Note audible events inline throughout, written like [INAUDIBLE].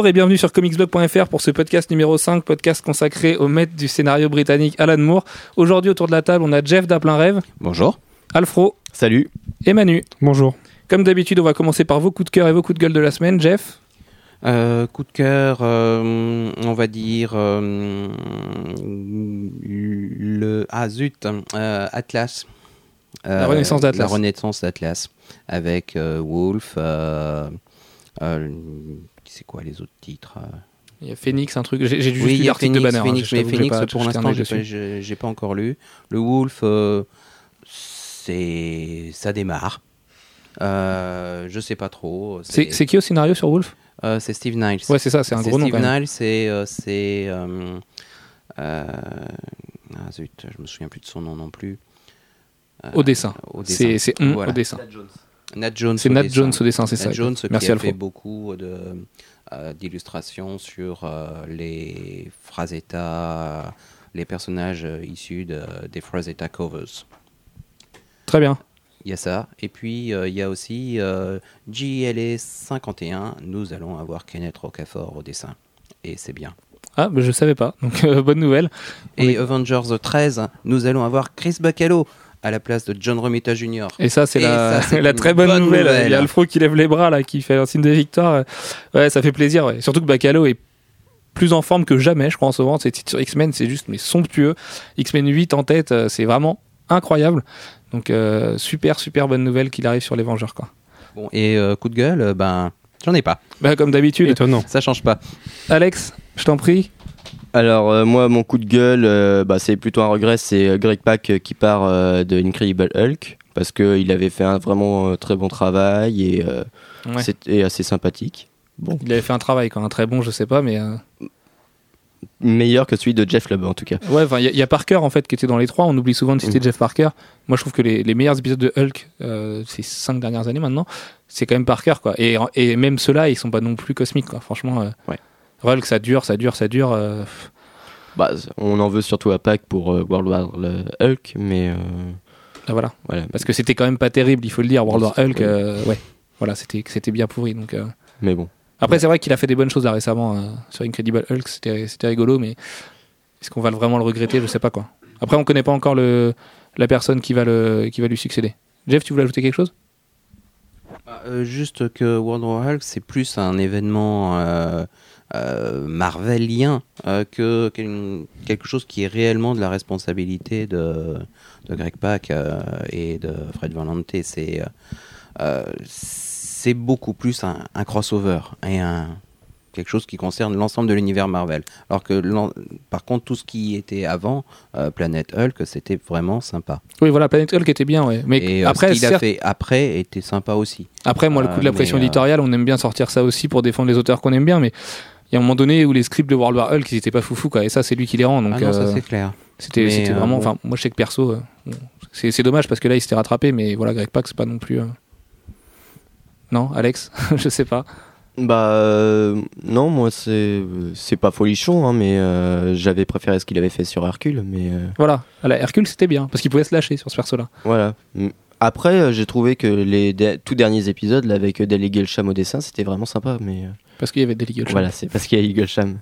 Bonjour et bienvenue sur comicsblog.fr pour ce podcast numéro 5, podcast consacré au maître du scénario britannique Alan Moore. Aujourd'hui autour de la table, on a Jeff d'Aplin Rêve, Bonjour. Alfro Salut. et Manu. Bonjour. Comme d'habitude, on va commencer par vos coups de cœur et vos coups de gueule de la semaine. Jeff Euh, coup de cœur, euh, on va dire euh, le ah zut euh, Atlas. Euh, La renaissance d'Atlas. La renaissance d'Atlas avec euh, Wolf. C'est quoi les autres titres euh? Il y a Phoenix, un truc. J'ai Oui, juste lu l'article de Phoenix, banner. hein. Phoenix, mais Phoenix, pas- pour l'instant, j'ai pas, pas encore lu. Le Wolf, euh, c'est ça démarre. Euh, je sais pas trop. C'est qui au scénario sur Wolf? Euh, c'est Steve Niles. Ouais, c'est ça, c'est un gros nom. Steve. Niles, c'est. euh, c'est euh, euh, ah zut, je me souviens plus de son nom non plus. Euh, Au dessin. au dessin. C'est Voilà. au dessin. Nat Jones. C'est Nat. Jones au dessin, c'est ça. Jones Merci qui a Alfro. fait beaucoup euh, d'illustrations sur euh, les Frazetta, les personnages euh, issus de- des Frazetta covers. Très bien. Il y a ça. Et puis, euh, il y a aussi euh, JLA 51. Nous allons avoir Kenneth Rocafort au dessin. Et c'est bien. Ah, bah, je savais pas. Donc [LAUGHS] euh, bonne nouvelle. On Et est- Avengers 13, nous allons avoir Chris Bacalo à la place de John Romita Jr. Et ça, c'est la, ça, [LAUGHS] très bonne, bonne nouvelle. nouvelle. Il y a Alfro qui lève les bras, là, qui fait un signe de victoire. Ouais, ça fait plaisir. ouais. Surtout que Bacalo est plus en forme que jamais, je crois, en ce moment. Ces titres sur X-Men, c'est juste mais somptueux. X-Men 8 en tête, euh, c'est vraiment incroyable. Donc, euh, super, super bonne nouvelle qu'il arrive sur les Vengeurs, quoi. Bon, et euh, coup de gueule, ben, j'en ai pas. Bah, comme d'habitude. Étonnant. Ça change pas. Alex, je t'en prie. Alors euh, moi mon coup de gueule euh, bah, c'est plutôt un regret c'est euh, Greg Pak euh, qui part euh, de Incredible Hulk parce qu'il avait fait un vraiment très bon travail et Ouais. c'était assez sympathique. Bon, Il avait fait un travail, quoi. Un très bon, je sais pas, mais. meilleur que celui de Jeff Lubb en tout cas. Ouais, il y, a- il y a Parker en fait qui était dans les trois. On oublie souvent de citer Mhm. Jeff Parker. Moi, je trouve que les, les meilleurs épisodes de Hulk euh, ces cinq dernières années maintenant, c'est quand même Parker quoi. Et, et même ceux-là, ils sont pas non plus cosmiques quoi. Franchement, euh, Ouais. Hulk, ça dure, ça dure, ça dure. euh, Bah, on en veut surtout à Pak pour euh, World War Hulk mais euh, ah, voilà. voilà. Parce que c'était quand même pas terrible, il faut le dire. World War. Hulk, euh, ouais. Voilà, c'était c'était bien pourri. Donc euh. Mais bon. après, c'est vrai qu'il a fait des bonnes choses là récemment euh, sur Incredible Hulk. C'était c'était rigolo, mais est-ce qu'on va vraiment le regretter? Je sais pas quoi. Après, on connaît pas encore le la personne qui va le qui va lui succéder. Jeff, tu voulais ajouter quelque chose? Euh, juste que World War Hulk, c'est plus un événement euh, marvelien euh, que quelque chose qui est réellement de la responsabilité de, de Greg Pak euh, et de Fred Van Lante. C'est euh, euh, c'est beaucoup plus un, un crossover et un quelque chose qui concerne l'ensemble de l'univers Marvel. Alors que par contre tout ce qui était avant euh, Planète Hulk, c'était vraiment sympa. Oui, voilà, Planet Hulk était bien, ouais. Mais et euh, après, ce qu'il a fait après était sympa aussi. après, moi, le coup de la Euh, pression euh, éditoriale, on aime bien sortir ça aussi pour défendre les auteurs qu'on aime bien, mais y a un moment donné où les scripts de World War Hulk, ils étaient pas foufou, quoi. Et ça, c'est lui qui les rend. Donc, ah non, ça euh, c'est clair. c'était euh, vraiment. bon. Enfin, moi, je sais que perso, euh, bon, c'est c'est dommage parce que là, il s'était rattrapé, mais voilà, Greg Pak, c'est pas non plus. euh, Non, Alex, [LAUGHS] je sais pas. Bah euh, non moi c'est c'est pas folichon hein, mais euh, j'avais préféré ce qu'il avait fait sur Hercule mais euh, Voilà, à la Hercule, c'était bien parce qu'il pouvait se lâcher sur ce perso-là. Voilà. Après, euh, j'ai trouvé que les de- tout derniers épisodes, là, avec euh, Del Eaglesham au dessin, c'était vraiment sympa. Mais euh, Parce qu'il y avait des League voilà, c'est parce qu'il y a Eaglesham.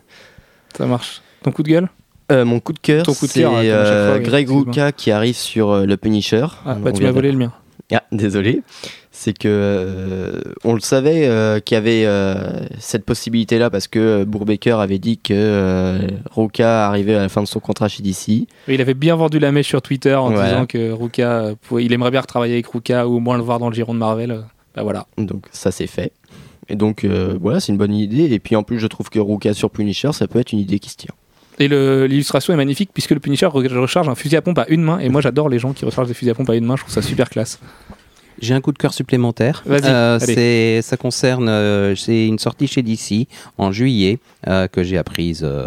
Ça marche. Ton coup de gueule? Euh, mon coup de cœur, c'est euh, Greg. Rucka qui arrive sur euh, le Punisher. Ah, bah, tu m'as volé le mien. Ah, [LAUGHS] désolé. C'est que on le savait qu'il y avait cette possibilité-là parce que Bourbaker avait dit que Rucka arrivait à la fin de son contrat chez DC. Il avait bien vendu la mèche sur Twitter en Voilà. disant que Ruka, pouvait- il aimerait bien retravailler avec Ruka ou au moins le voir dans le giron de Marvel. Bah voilà. Donc ça c'est fait. Et donc euh, voilà, c'est une bonne idée. Et puis en plus, je trouve que Ruka sur Punisher, ça peut être une idée qui se tient. Et l'illustration est magnifique puisque le Punisher re- recharge un fusil à pompe à une main. Et moi j'adore les gens qui rechargent des fusils à pompe à une main. Je trouve ça super classe. J'ai un coup de cœur supplémentaire. Vas-y, Euh, c'est, ça concerne, euh, c'est une sortie chez DC en juillet euh, que j'ai apprise euh,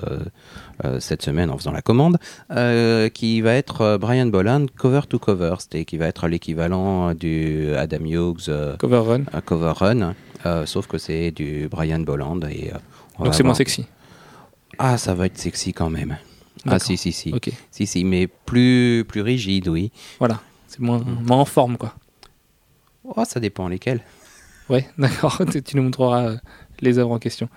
euh, cette semaine en faisant la commande, euh, qui va être euh, Brian Boland cover to cover, c'est qui va être l'équivalent du Adam Hughes euh, Cover Run. euh, cover run, euh, sauf que c'est du Brian Boland et euh, on Donc c'est moins sexy. Ah, ça va être sexy quand même. Ah si si si, Ok. si si, mais plus plus rigide, oui. Voilà. C'est moins, moins en forme quoi. Oh, ça dépend lesquels. Ouais, [LAUGHS] d'accord. tu nous montreras euh, les œuvres en question.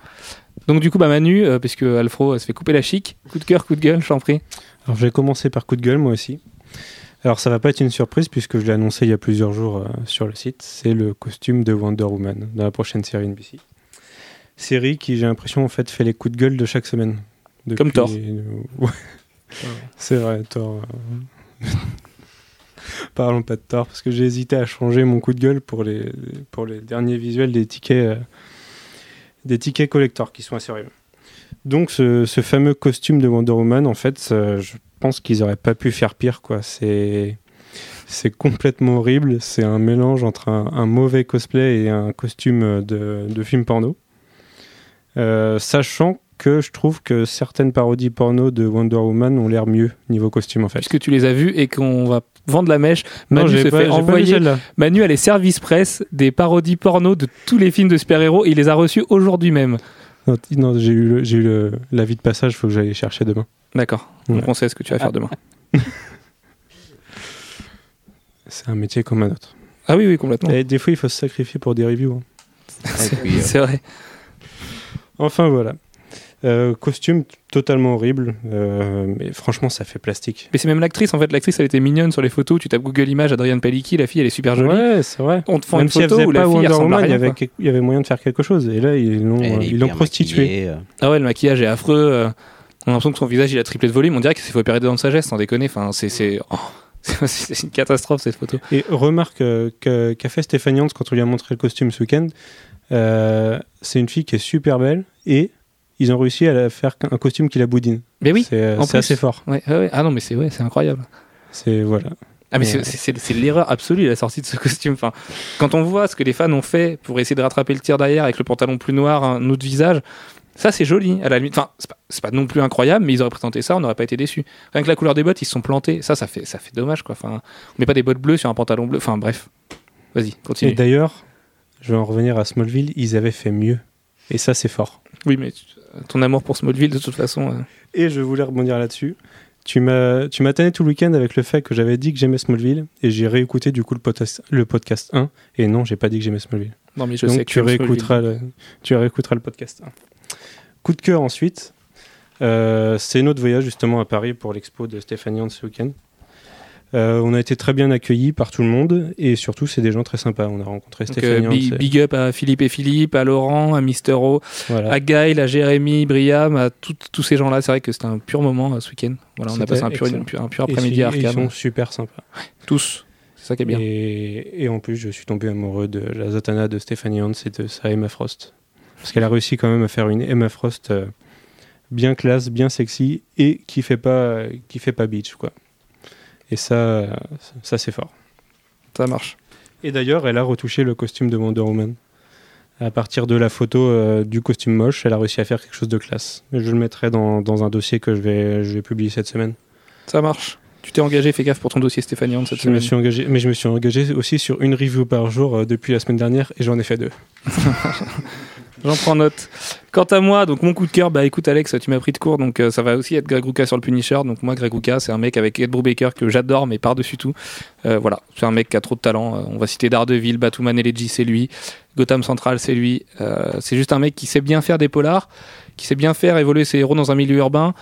Donc du coup, bah Manu, euh, puisque Alfro euh, se fait couper la chic, coup de cœur, coup de gueule, je t'en prie. Alors je vais commencer par coup de gueule moi aussi. Alors ça va pas être une surprise puisque je l'ai annoncé il y a plusieurs jours euh, sur le site. C'est le costume de Wonder Woman dans la prochaine série NBC. Série qui j'ai l'impression en fait fait les coups de gueule de chaque semaine. Depuis- Comme Thor. Ouais. C'est vrai, Thor. euh. [LAUGHS] Parlons pas de Thor parce que j'ai hésité à changer mon coup de gueule pour les, pour les derniers visuels des tickets, euh, des tickets collector qui sont assez horribles. Donc ce, ce fameux costume de Wonder Woman, en fait, je pense qu'ils auraient pas pu faire pire, quoi. C'est c'est complètement horrible. C'est un mélange entre un, un mauvais cosplay et un costume de, de film porno. Euh, sachant que je trouve que certaines parodies porno de Wonder Woman ont l'air mieux niveau costume en fait. Puisque tu les as vus et qu'on va vendre la mèche, Non, Manu j'ai se pas- fait envoyer. Manu a les services presse des parodies porno de tous les films de super-héros. Il les a reçus aujourd'hui même. Non, j'ai eu, le- j'ai eu le- l'avis de passage, il faut que j'aille chercher demain. D'accord. Ouais. Donc on sait ce que tu vas faire demain. [LAUGHS] C'est un métier comme un autre. Ah oui, oui, complètement. Et des fois, il faut se sacrifier pour des reviews. hein. Puis, [LAUGHS] euh, C'est vrai. Enfin voilà. Euh, costume totalement horrible, euh, mais franchement, ça fait plastique. Mais c'est même l'actrice, en fait. L'actrice, elle était mignonne sur les photos. Tu tapes Google Images, Adrienne Palicki, la fille, elle est super jolie. Ouais, c'est vrai. On te fend Même une si elle photo faisait où la pas fille ressemble à Woman, il y, rien. avait, quelque- il y avait moyen de faire quelque chose. Et là, ils l'ont, prostituée. euh. Ah ouais, le maquillage est affreux. euh, On a l'impression que son visage, il a triplé de volume. On dirait qu'il s'est fait opérer dents de sagesse, sans déconner. Enfin, c'est, c'est, oh, [LAUGHS] c'est- une catastrophe, cette photo. Et remarque euh, que- qu'a fait Stéphanie Hans quand on lui a montré le costume ce week-end. euh, c'est une fille qui est super belle et ils ont réussi à faire un costume qui la boudine. Mais oui. c'est euh, assez fort. Ouais, ouais, ouais. Ah non, mais c'est, ouais, incroyable. C'est voilà. Ah mais Ouais. c'est- l'erreur absolue la sortie de ce [LAUGHS] costume. Enfin, quand on voit ce que les fans ont fait pour essayer de rattraper le tir derrière avec le pantalon plus noir, un autre visage, ça c'est joli à la limite. Enfin, c'est pas, pas non plus incroyable, mais ils auraient présenté ça, on n'aurait pas été déçus. Rien que la couleur des bottes, ils se sont plantés. Ça, ça fait, ça fait dommage quoi. Enfin, on met pas des bottes bleues sur un pantalon bleu. Enfin bref, vas-y, Et continue. d'ailleurs, je vais en revenir à Smallville, ils avaient fait mieux. Et ça, c'est fort. Oui, mais ton amour pour Smallville de toute façon. euh, Et je voulais rebondir là-dessus. Tu m'as, tu m'as tanné tout le week-end avec le fait que j'avais dit que j'aimais Smallville et j'ai réécouté du coup le podcast, le podcast 1 et non, j'ai pas dit que j'aimais Smallville. Non mais je Donc sais que tu réécouteras, le, tu réécouteras le podcast 1. Coup de cœur ensuite, euh, c'est notre voyage justement à Paris pour l'expo de Stéphanie Hans ce week-end. Euh, on a été très bien accueillis par tout le monde et surtout c'est des gens très sympas. On a rencontré Donc, euh, Stéphanie Hans. big, big up à Philippe et Philippe, à Laurent, à Mister O, voilà. à Gaël, à Jérémy, Briam, à tous ces gens-là. C'est vrai que c'était un pur moment euh, ce week-end. Voilà, on a passé un pur, après-midi à ils- Ils Arkham. sont super sympas. Tous. C'est ça qui est bien. Et, et en plus, je suis tombé amoureux de la Zatanna de Stephanie Hans et de sa Emma Frost. Parce qu'elle a réussi quand même à faire une Emma Frost euh, bien classe, bien sexy et qui fait pas, qui fait pas bitch, quoi. Et ça, ça c'est fort. Ça marche. Et d'ailleurs, elle a retouché le costume de Wonder Woman. À partir de la photo euh, du costume moche, elle a réussi à faire quelque chose de classe. Je le mettrai dans, dans un dossier que je vais, je vais publier cette semaine. Ça marche. Tu t'es engagé, fais gaffe pour ton dossier Stéphanie cette Je me suis engagé, mais je me suis engagé aussi sur une review par jour euh, depuis la semaine dernière et j'en ai fait deux. [LAUGHS] J'en prends note. Quant à moi, donc mon coup de cœur, bah écoute Alex, tu m'as pris de court, donc euh, ça va aussi être Greg Rucka sur le Punisher. Donc moi, Greg Rucka, c'est un mec avec Ed Brubaker que j'adore, mais par-dessus tout, euh, voilà, c'est un mec qui a trop de talent. Euh, on va citer Daredevil, Batman Elegy, c'est lui. Gotham Central, c'est lui. Euh, c'est juste un mec qui sait bien faire des polars, qui sait bien faire évoluer ses héros dans un milieu urbain.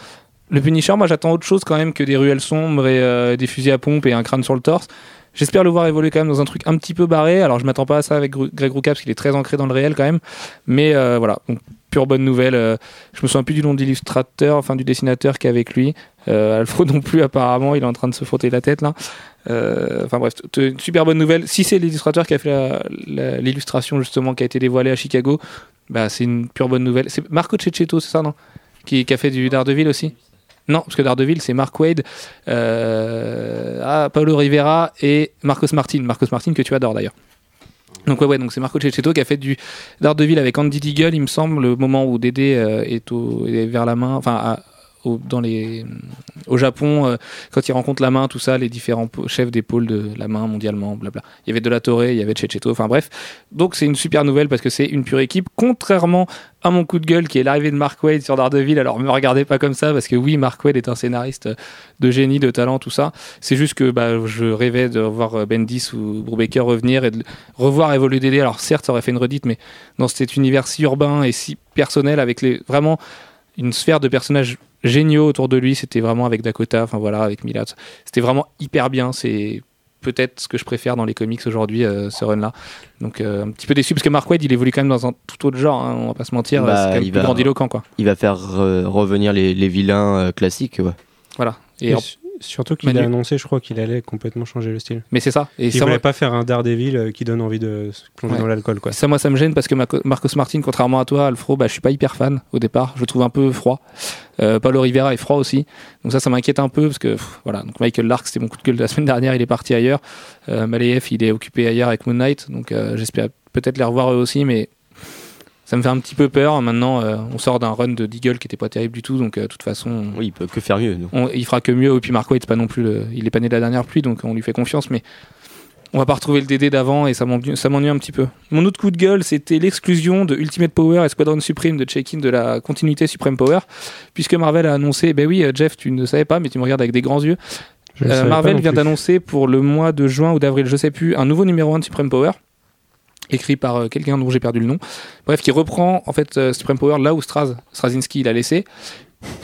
Le Punisher, moi j'attends autre chose quand même que des ruelles sombres et des fusils à pompe et un crâne sur le torse. J'espère le voir évoluer quand même dans un truc un petit peu barré. Alors je m'attends pas à ça avec Greg Rucka parce qu'il est très ancré dans le réel quand même. Mais euh, voilà, donc pure bonne nouvelle. Euh, je me souviens plus du nom de l'illustrateur, enfin du dessinateur qui est avec lui. Euh, Alfred [LAUGHS] non plus apparemment, il est en train de se frotter la tête là. Euh, Enfin bref, une super bonne nouvelle. Si c'est l'illustrateur qui a fait l'illustration justement qui a été dévoilée à Chicago, bah c'est une pure bonne nouvelle. C'est Marco Cecchetto, c'est ça non? Qui, qui a fait du Daredevil aussi? Non, parce que Daredevil, c'est Mark Wade, euh, ah, Paulo Rivera et Marcos Martin. Marcos Martin que tu adores d'ailleurs. Donc ouais, ouais donc c'est Marco Cecchetto qui a fait du Daredevil avec Andy Deagle, il me semble, le moment où Dédé euh, est, est vers la main, enfin au, Japon, euh, quand il rencontre la main, tout ça, les différents chefs des de la main mondialement, blabla. Il y avait de la Torre, il y avait Checheto, enfin bref. Donc c'est une super nouvelle parce que c'est une pure équipe, contrairement à mon coup de gueule qui est l'arrivée de Mark Wade sur Daredevil. Alors me regardez pas comme ça parce que oui, Mark Wade est un scénariste de génie, de talent, tout ça. C'est juste que bah, je rêvais de voir euh, Bendis ou Brubaker revenir et de revoir évoluer DD. Alors certes, ça aurait fait une redite, mais dans cet univers si urbain et si personnel avec les vraiment une sphère de personnages géniaux autour de lui. C'était vraiment avec Dakota, enfin voilà, avec Mila. C'était vraiment hyper bien. C'est peut-être ce que je préfère dans les comics aujourd'hui, euh, ce run-là. Donc euh, un petit peu déçu parce que Mark Wade, il évolue quand même dans un tout autre genre. hein, on va pas se mentir, Bah, c'est quand même il plus va- grandiloquent, quoi. Il va faire euh, revenir les, les vilains euh, classiques. Ouais. Voilà. Et en- surtout qu'il a annoncé, je crois, qu'il allait complètement changer le style. mais c'est ça. Et Il ça, voulait moi, pas faire un Daredevil euh, qui donne envie de se plonger Ouais. dans l'alcool, quoi. ça, moi, ça me gêne parce que Marco- Marcos Martin, contrairement à toi, Alfro, bah, je suis pas hyper fan au départ. Je le trouve un peu froid. Euh, Paulo Rivera est froid aussi. Donc ça, ça m'inquiète un peu parce que pff, voilà. Donc Michael Lark, c'était mon coup de gueule de la [LAUGHS] semaine dernière. Il est parti ailleurs. Euh, il est occupé ailleurs avec Moon Knight. Donc euh, j'espère peut-être les revoir eux aussi, mais ça me fait un petit peu peur. Maintenant, euh, on sort d'un run de Deagle qui était pas terrible du tout. Donc euh, de toute façon, Oui, il peut que faire mieux. on- il fera que mieux. Et puis Mark c'est pas non plus, le- il est pas né de la dernière pluie, donc on lui fait confiance. Mais on va pas retrouver le DD d'avant et ça m'ennuie un petit peu. Mon autre coup de gueule, c'était l'exclusion de Ultimate Power et Squadron Supreme de check-in de la continuité Supreme Power, puisque Marvel a annoncé. Ben oui, euh, Jeff, tu ne savais pas, mais tu me regardes avec des grands yeux. Euh, Marvel vient d'annoncer pour le mois de juin ou d'avril, je sais plus, un nouveau numéro 1 de Supreme Power écrit par euh, quelqu'un dont j'ai perdu le nom. Bref, qui reprend en fait euh, Supreme Power là où Straz, Straczynski l'a laissé.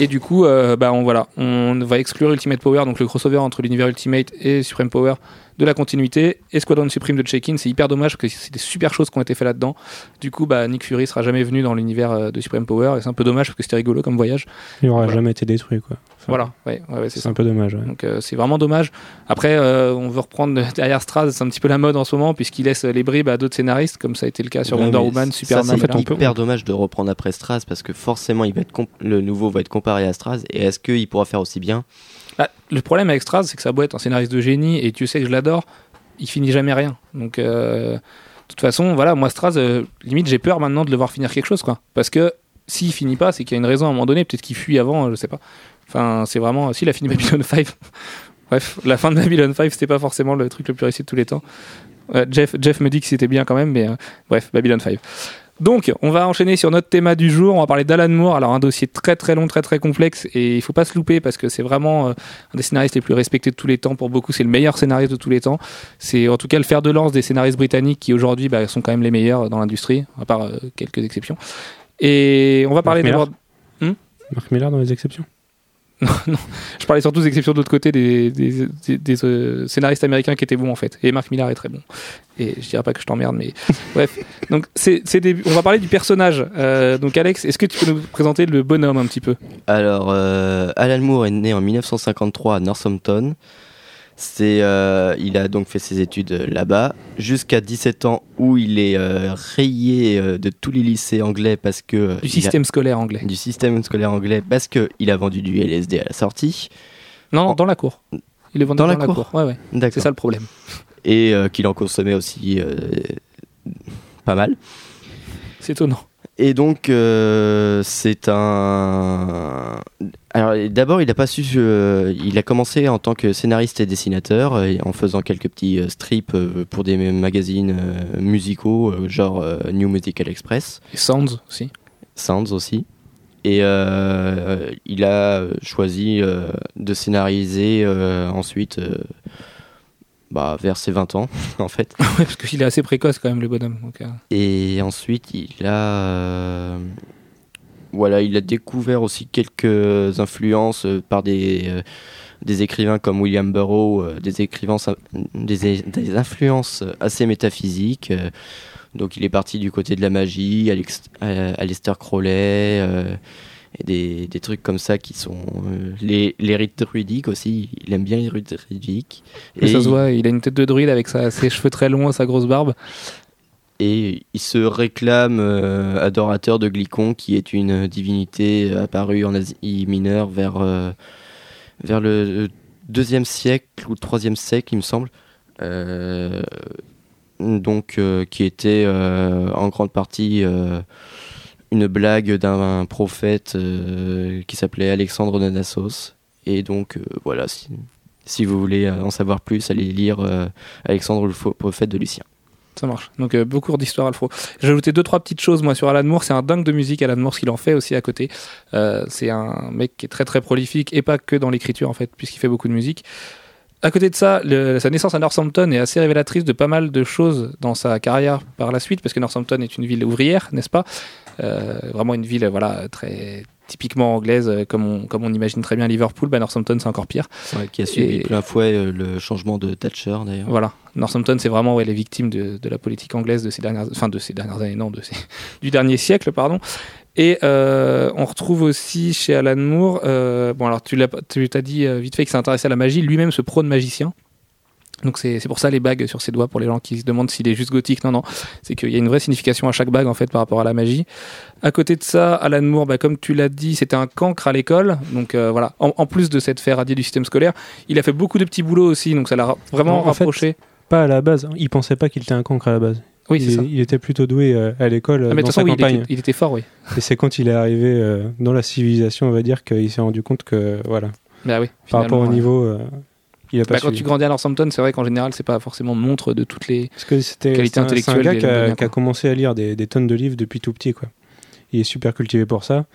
Et du coup, euh, bah on voilà, on va exclure Ultimate Power, donc le crossover entre l'univers Ultimate et Supreme Power de la continuité et Squadron Supreme de Check-in. C'est hyper dommage parce que c'est des super choses qui ont été faites là-dedans. Du coup, bah Nick Fury sera jamais venu dans l'univers euh, de Supreme Power et c'est un peu dommage parce que c'était rigolo comme voyage. Il aura Voilà. jamais été détruit, quoi. Enfin, Voilà, ouais, ouais, ouais, c'est un peu dommage, ouais. Donc euh, c'est vraiment dommage. Après, euh, on veut reprendre [LAUGHS] derrière Straz, c'est un petit peu la mode en ce moment puisqu'il laisse les bribes à d'autres scénaristes, comme ça a été le cas sur Ouais, Wonder Woman, ça, Superman. c'est hyper dommage de reprendre après Straz parce que forcément, il va être comp- le nouveau va être comparé à Straz. Et est-ce qu'il pourra faire aussi bien? Bah, le problème avec Straz, c'est que ça doit être un scénariste de génie et tu sais que je l'adore, il finit jamais rien. Donc euh, de toute façon, voilà, moi Straz, euh, limite j'ai peur maintenant de le voir finir quelque chose, quoi. Parce que s'il finit pas, c'est qu'il y a une raison à un moment donné, peut-être qu'il fuit avant, euh, je sais pas. Enfin, c'est vraiment. S'il a fini Babylon [LAUGHS] 5. Bref, la fin de Babylon 5, c'était pas forcément le truc le plus réussi de tous les temps. Jeff, Jeff me dit que c'était bien quand même, mais bref, Babylon 5. Donc, on va enchaîner sur notre thème du jour. On va parler d'Alan Moore. Alors, un dossier très très long, très très complexe, et il faut pas se louper parce que c'est vraiment euh, un des scénaristes les plus respectés de tous les temps. Pour beaucoup, c'est le meilleur scénariste de tous les temps. C'est en tout cas le fer de lance des scénaristes britanniques qui aujourd'hui bah, sont quand même les meilleurs dans l'industrie, à part euh, quelques exceptions. Et on va parler Miller. d'abord. Marc Miller dans les exceptions. [LAUGHS] Je parlais surtout des exceptions de l'autre côté des, euh, scénaristes américains qui étaient bons en fait. Et Mark Millar est très bon. Et je dirais pas que je t'emmerde, mais [LAUGHS] bref. Donc on va parler du personnage. Euh, donc Alex, est-ce que tu peux nous présenter le bonhomme un petit peu? Alors, euh, Alan Moore est né en 1953 à Northampton. C'est, euh, il a donc fait ses études euh, là-bas jusqu'à 17 ans où il est euh, rayé euh, de tous les lycées anglais parce que Du il a- système scolaire anglais. du système scolaire anglais parce que il a vendu du LSD à la sortie. Non, dans la cour. Il est vendu Dans dans, la la cour cour. Ouais, ouais. C'est ça le problème. Et qu'il en consommait aussi pas mal. C'est étonnant. Et donc, euh, c'est un. Alors, d'abord, il a pas su. euh, il a commencé en tant que scénariste et dessinateur, euh, en faisant quelques petits strips pour des magazines musicaux, genre New Musical Express, Et Sounds aussi. Sounds aussi. Et il a choisi de scénariser ensuite, bah, vers ses 20 ans, [LAUGHS] en fait. ouais, parce qu'il est assez précoce quand même le bonhomme. Donc, euh, Et ensuite, il a, euh, voilà, il a découvert aussi quelques influences euh, par des, euh, des écrivains comme William Burroughs, des écrivains, des, des influences assez métaphysiques. donc, il est parti du côté de la magie, Alex, Aleister Crowley. Euh, et des, des trucs comme ça qui sont euh, les, les rites druidiques aussi il aime bien les rites druidiques et ça il- se voit, il a une tête de druide avec sa, ses cheveux très longs, sa grosse barbe. Et il se réclame euh, adorateur de Glycon, qui est une divinité apparue en Asie mineure vers, euh, vers le deuxième siècle ou troisième siècle, il me semble. Euh, donc, euh, qui était euh, en grande partie euh, une blague d'un prophète euh, qui s'appelait Alexandre de Nassos. Et donc, euh, voilà, si, vous voulez euh, en savoir plus, allez lire Alexandre le faux prophète de Lucien. Ça marche. Donc beaucoup d'histoires Alfro. J'ai ajouté deux trois petites choses moi sur Alan Moore. C'est un dingue de musique Alan Moore ce qu'il en fait aussi à côté. C'est un mec qui est très très prolifique et pas que dans l'écriture en fait puisqu'il fait beaucoup de musique. À côté de ça, sa naissance à Northampton est assez révélatrice de pas mal de choses dans sa carrière par la suite parce que Northampton est une ville ouvrière, n'est-ce pas? Vraiment une ville voilà très typiquement anglaise euh, comme on comme on imagine très bien Liverpool. Bah, Northampton c'est encore pire. Ouais, qui a subi Et- plein fouet euh, le changement de Thatcher d'ailleurs. Voilà, Northampton, c'est vraiment ouais, les victimes de, de la politique anglaise de ces dernières, enfin de ces dernières années, non, de ces, [LAUGHS] du dernier siècle, pardon. Et euh, on retrouve aussi chez Alan Moore, euh, bon alors tu l'as, tu t'as dit euh, vite fait qu'il s'intéressait à la magie, lui-même se prône magicien. Donc c'est pour ça les bagues sur ses doigts pour les gens qui se demandent s'il est juste gothique. Non non, c'est qu'il y a une vraie signification à chaque bague en fait par rapport à la magie. À côté de ça, Alan Moore, bah, comme tu l'as dit, c'était un cancre à l'école. Donc euh, voilà, en, en plus de cette fait radier du système scolaire, il a fait beaucoup de petits boulots aussi. Donc ça l'a ra- vraiment fait, rapproché. Pas à la base. hein. Il pensait pas qu'il était un cancre à la base. Oui, il, c'est ça. il était plutôt doué euh, à l'école euh, Ah, mais de dans toute sa façon, oui, il, campagne. était, il était fort, oui. Et c'est quand il est arrivé euh, dans la civilisation, on va dire, qu'il s'est rendu compte que, voilà, Bah oui. par rapport au niveau, euh, il a pas Bah, quand tu grandis à Northampton, c'est vrai qu'en général, c'est pas forcément montre de toutes les. Parce que c'était Qualité c'est un, c'est un intellectuelle gars qui a, a commencé à lire des, des tonnes de livres depuis tout petit, quoi. Il est super cultivé pour ça.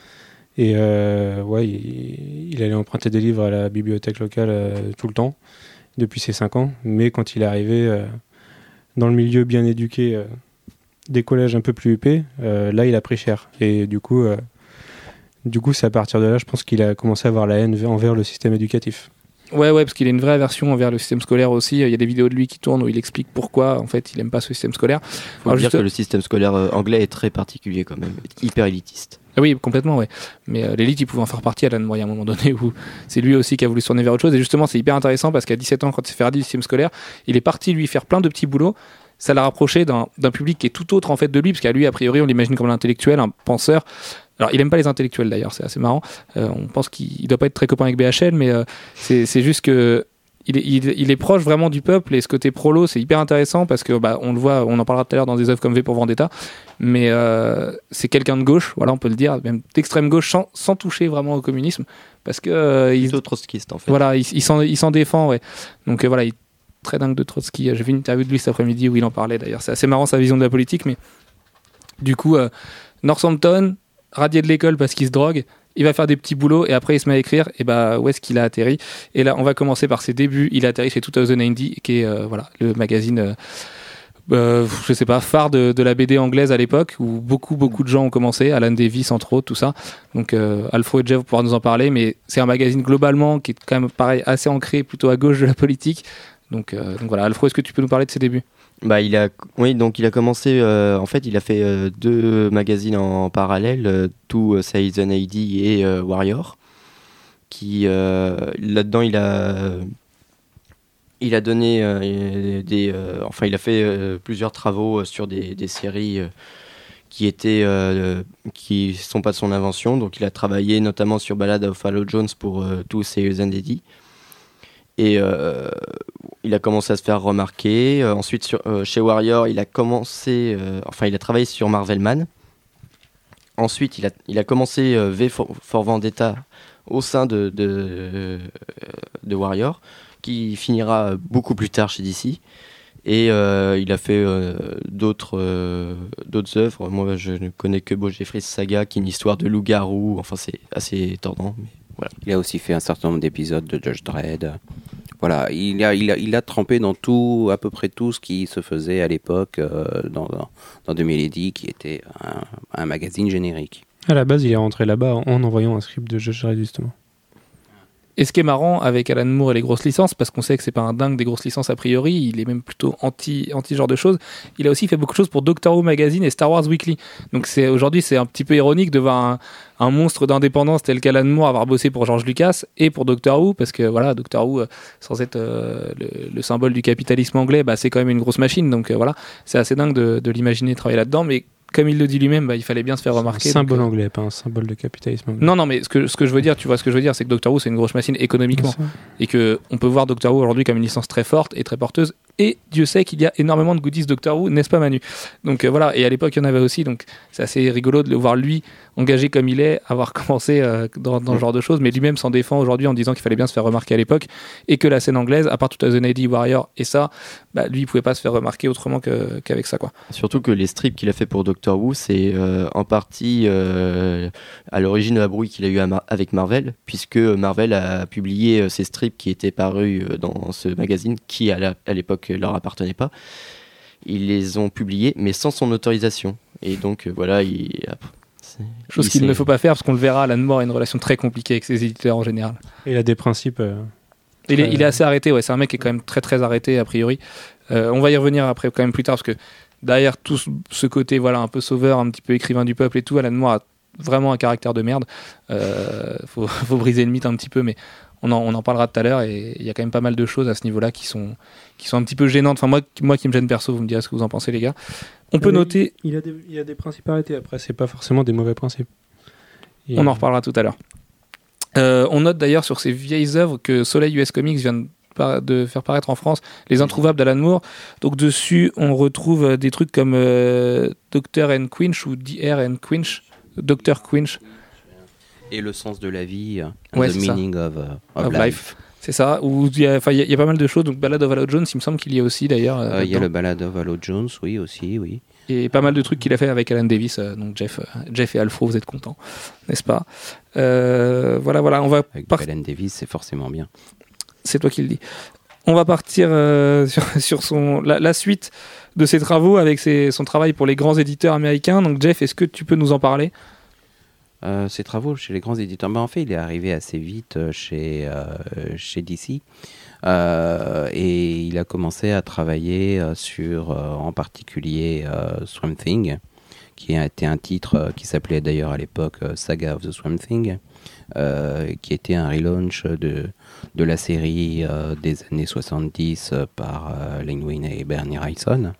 Et euh, ouais, il, il allait emprunter des livres à la bibliothèque locale euh, tout le temps, depuis ses 5 ans. Mais quand il est arrivé euh, dans le milieu bien éduqué euh, des collèges un peu plus huppés, euh, là, il a pris cher. Et du coup, euh, du coup c'est à partir de là, je pense qu'il a commencé à avoir la haine envers le système éducatif. Ouais, ouais, parce qu'il a une vraie aversion envers le système scolaire aussi. Il y a des vidéos de lui qui tournent où il explique pourquoi, en fait, il aime pas ce système scolaire. faut Alors, dire juste- que le système scolaire euh, anglais est très particulier quand même, hyper élitiste. Ah oui, complètement, ouais. Mais euh, l'élite, il pouvait en faire partie, Alan Moore, il y a un moment donné où c'est lui aussi qui a voulu se tourner vers autre chose. Et justement, c'est hyper intéressant parce qu'à 17 ans, quand il s'est fait radier du système scolaire, il est parti lui faire plein de petits boulots. Ça l'a rapproché d'un public qui est tout autre en fait de lui, parce qu'à lui, a priori, on l'imagine comme un intellectuel, un penseur. Alors, il aime pas les intellectuels d'ailleurs, c'est assez marrant. Euh, on pense qu'il il doit pas être très copain avec BHL, mais euh, c'est juste que il est, il, il est proche vraiment du peuple et ce côté prolo c'est hyper intéressant parce que bah, on le voit on en parlera tout à l'heure dans des œuvres comme V pour Vendetta mais euh, c'est quelqu'un de gauche voilà on peut le dire même d'extrême gauche sans, sans toucher vraiment au communisme parce que euh, il, Plutôt trotskiste en fait. voilà il, il s'en défend ouais donc euh, voilà il est très dingue de Trotsky j'ai vu une interview de lui cet après-midi où il en parlait d'ailleurs c'est assez marrant sa vision de la politique mais du coup Northampton radié de l'école parce qu'il se drogue il va faire des petits boulots et après il se met à écrire et bah où est-ce qu'il a atterri? Et là on va commencer par ses débuts. Il a atterri chez 2090 qui est euh, voilà le magazine euh, euh, je sais pas phare de, la BD anglaise à l'époque où beaucoup beaucoup de gens ont commencé Alan Davis entre autres tout ça. Donc Alfred et Jeff pouvoir nous en parler mais c'est un magazine globalement qui est quand même pareil assez ancré plutôt à gauche de la politique. Donc, donc voilà. Alfred est-ce que tu peux nous parler de ses débuts? Bah, il a, oui, donc il a commencé. euh, en fait, il a fait euh, deux magazines en parallèle, euh, To Season AD et euh, Warrior. Qui euh, là-dedans, il a, il a donné euh, des, euh, enfin, il a fait euh, plusieurs travaux euh, sur des, des séries euh, qui étaient, euh, qui sont pas de son invention. Donc, il a travaillé notamment sur Ballad of Halo Jones pour euh, To Season AD. Et euh, il a commencé à se faire remarquer. Euh, ensuite, euh, chez Warrior, il a commencé, enfin, il a travaillé sur Marvel Man. Ensuite, il a, commencé V for, Vendetta au sein de, Warrior, qui finira beaucoup plus tard chez DC. Et il a fait d'autres œuvres. Moi, je ne connais que Jeffries Saga, qui est une histoire de loup-garou. Enfin, c'est assez tordant. Il a aussi fait un certain nombre d'épisodes de Judge Dredd. Voilà, il a, il, a, il trempé dans tout, à peu près tout ce qui se faisait à l'époque euh, dans, dans, dans 2010, qui était un, un magazine générique. À la base, il est rentré là-bas en envoyant un script de Judge Dredd, justement. Et ce qui est marrant avec Alan Moore et les grosses licences, parce qu'on sait que c'est pas un dingue des grosses licences a priori, il est même plutôt anti, anti genre de choses. Il a aussi fait beaucoup de choses pour Doctor Who Magazine et Star Wars Weekly. Donc c'est aujourd'hui c'est un petit peu ironique de voir un, monstre d'indépendance tel qu'Alan Moore avoir bossé pour George Lucas et pour Doctor Who, parce que voilà Doctor Who, euh, sans être euh, le, le symbole du capitalisme anglais, bah, c'est quand même une grosse machine. Donc euh, voilà, c'est assez dingue de, de l'imaginer travailler là-dedans, mais comme il le dit lui-même, bah, il fallait bien se faire Un remarquer. symbole donc, euh, anglais, pas un symbole de capitalisme anglais. non, non, mais ce que, ce que je veux dire, tu vois, ce que je veux dire, c'est que Doctor Who, c'est une grosse machine économiquement et que on peut voir Doctor Who aujourd'hui comme une licence très forte et très porteuse Et Dieu sait qu'il y a énormément de goodies Doctor Who, n'est-ce pas Manu? Donc euh, voilà, et à l'époque il y en avait aussi, donc c'est assez rigolo de le voir lui engagé comme il est, avoir [LAUGHS] commencé euh, dans, dans ce genre de choses, mais lui-même s'en défend aujourd'hui en disant qu'il fallait bien se faire remarquer à l'époque, et que la scène anglaise, à part tout à The Warrior et ça, bah, lui il pouvait pas se faire remarquer autrement qu'avec ça quoi. Surtout que les strips qu'il a fait pour Doctor Who, c'est euh, en partie à l'origine de la brouille qu'il a eu Mar- avec Marvel, puisque Marvel a publié ces strips qui étaient parus dans ce magazine, qui à la- l'époque leur appartenait pas. Ils les ont publiés, mais sans son autorisation. Et donc euh, voilà, il. Chose il qu'il ne faut pas faire parce qu'on le verra, Alan Moore a une relation très compliquée avec ses éditeurs en général. Et il a des principes. euh, Il est, Très- il est assez arrêté, ouais. C'est un mec qui est quand même très très arrêté a priori. Euh, on va y revenir après quand même plus tard parce que derrière tout ce- ce côté voilà un peu sauveur, un petit peu écrivain du peuple et tout, Alan Moore a vraiment un caractère de merde. Euh, faut, [LAUGHS] faut briser le mythe un petit peu, mais on en, on en parlera tout à l'heure et il y a quand même pas mal de choses à ce niveau-là qui sont qui sont un petit peu gênantes. Enfin moi moi qui me gêne perso, vous me direz ce que vous en pensez les gars. On peut mais noter, Il a des, il a des principes arrêtés. Après, c'est pas forcément des mauvais principes. Et- on en reparlera tout à l'heure. Euh, on note d'ailleurs sur ces vieilles œuvres que Soleil US Comics vient de, faire paraître en France Les Introuvables d'Alan Moore. Donc dessus, on retrouve euh, des trucs comme euh, Dr. and Quinch ou Dr. and Quinch, Dr. Quinch Et le sens de la vie, Ouais, the meaning of, euh, of of life. Life. C'est ça. Où il y, a- il y pas mal de choses. Donc Ballad of Allo Jones, il me semble qu'il y a aussi d'ailleurs. euh, Euh, Il y a le balade of Allo Jones, oui, aussi, oui. Et pas mal de trucs qu'il a fait avec Alan Davis. euh, donc Jeff, Jeff et Alfro, vous êtes contents, n'est-ce pas? Euh, Voilà, voilà. On va Avec Alan Davis, c'est forcément bien. c'est toi qui le dis. On va partir [LAUGHS] sur, sur son, la, la suite de ses travaux avec ses- son travail pour les grands éditeurs américains. Donc Jeff, est-ce que tu peux nous en parler? Euh, ses travaux chez les grands éditeurs, ben, en fait, il est arrivé assez vite euh, chez, euh, chez DC. Euh, et il a commencé à travailler sur, en particulier, Swamp Thing, qui a été un titre qui s'appelait d'ailleurs à l'époque Saga of the Swamp Thing, qui était un relaunch de, de la série des années 70 euh, par Len Wein et Bernie Wrightson.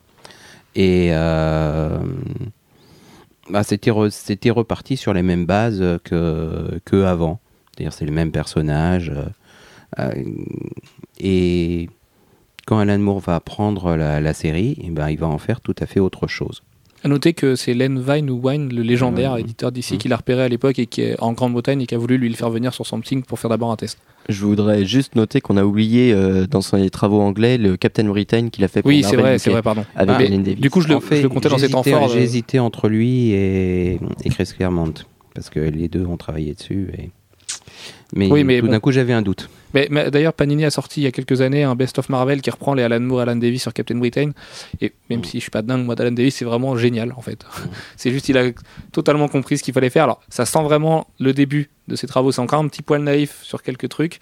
Et bah, c'était re- c'était reparti sur les mêmes bases euh, que, que avant. C'est-à-dire c'est les mêmes personnages. euh, euh, et quand Alan Moore va prendre la, la série, eh ben, il va en faire tout à fait autre chose. À noter que c'est Len Vine ou Wine, le légendaire Ouais. éditeur d'ici, Mhm. qui l'a repéré à l'époque et qui est en Grande-Bretagne et qui a voulu lui le faire venir sur Something pour faire d'abord un test. Je voudrais juste noter qu'on a oublié euh, dans ses travaux anglais le Captain Britain qu'il a fait pour Oui, c'est vrai, c'est vrai, pardon. avec Ah, Davis. Du coup, je le, En fait, je le comptais dans ses temps j'hésitais- forts. J'ai euh, hésité entre lui et, et Chris Claremont. Parce que les deux ont travaillé dessus. Et... Mais, Oui, mais tout bon. d'un coup, j'avais un doute. Mais, mais D'ailleurs, Panini a sorti il y a quelques années un Best of Marvel qui reprend les Alan Moore et Alan Davis sur Captain Britain. Et même Mm. si je suis pas dingue, moi, d'Alan Davis, c'est vraiment génial, en fait. [LAUGHS] c'est juste, il a totalement compris ce qu'il fallait faire. Alors, ça sent vraiment le début de ses travaux. C'est encore un petit poil naïf sur quelques trucs.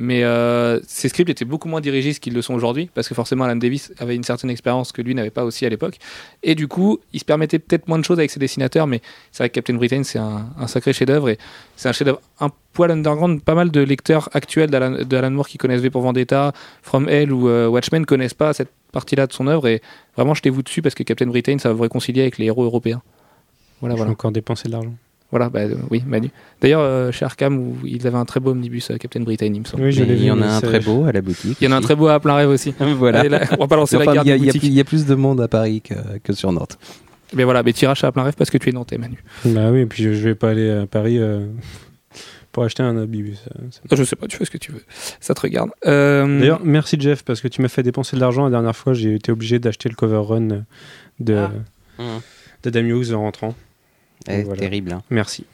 Mais euh, ses scripts étaient beaucoup moins dirigistes qu'ils le sont aujourd'hui, parce que forcément Alan Davis avait une certaine expérience que lui n'avait pas aussi à l'époque. Et du coup, il se permettait peut-être moins de choses avec ses dessinateurs, mais c'est vrai que Captain Britain, c'est un, un sacré chef-d'œuvre, et c'est un chef-d'œuvre un poil underground. Pas mal de lecteurs actuels d'Alan Moore qui connaissent V pour Vendetta, From Hell ou euh, Watchmen connaissent pas cette partie-là de son œuvre, et vraiment jetez-vous dessus, parce que Captain Britain, ça va vous réconcilier avec les héros européens. Voilà, voilà. encore dépensé de l'argent. Voilà, bah, euh, oui, Manu. D'ailleurs, euh, chez Arkham, où ils avaient un très beau omnibus, euh, Captain Britain, il me semble. Oui, je l'ai il vu, y en a un très beau à la boutique. Il y en a un très beau à plein rêve aussi. [LAUGHS] voilà. Allez, là, on va pas lancer la Enfin, guerre il y, a- des il y a- y plus de monde à Paris que, que sur Nantes. Mais voilà, mais tu iras chez à plein rêve parce que tu es nantais, Manu. Bah oui, et puis je, je vais pas aller à Paris euh, [LAUGHS] pour acheter un omnibus. Je sais pas, tu fais ce que tu veux. Ça te regarde. Euh, D'ailleurs, merci Jeff parce que tu m'as fait dépenser de l'argent la dernière fois. J'ai été obligé d'acheter le cover run de Ah. Mmh. en rentrant. Eh, Voilà. Terrible. hein. Merci.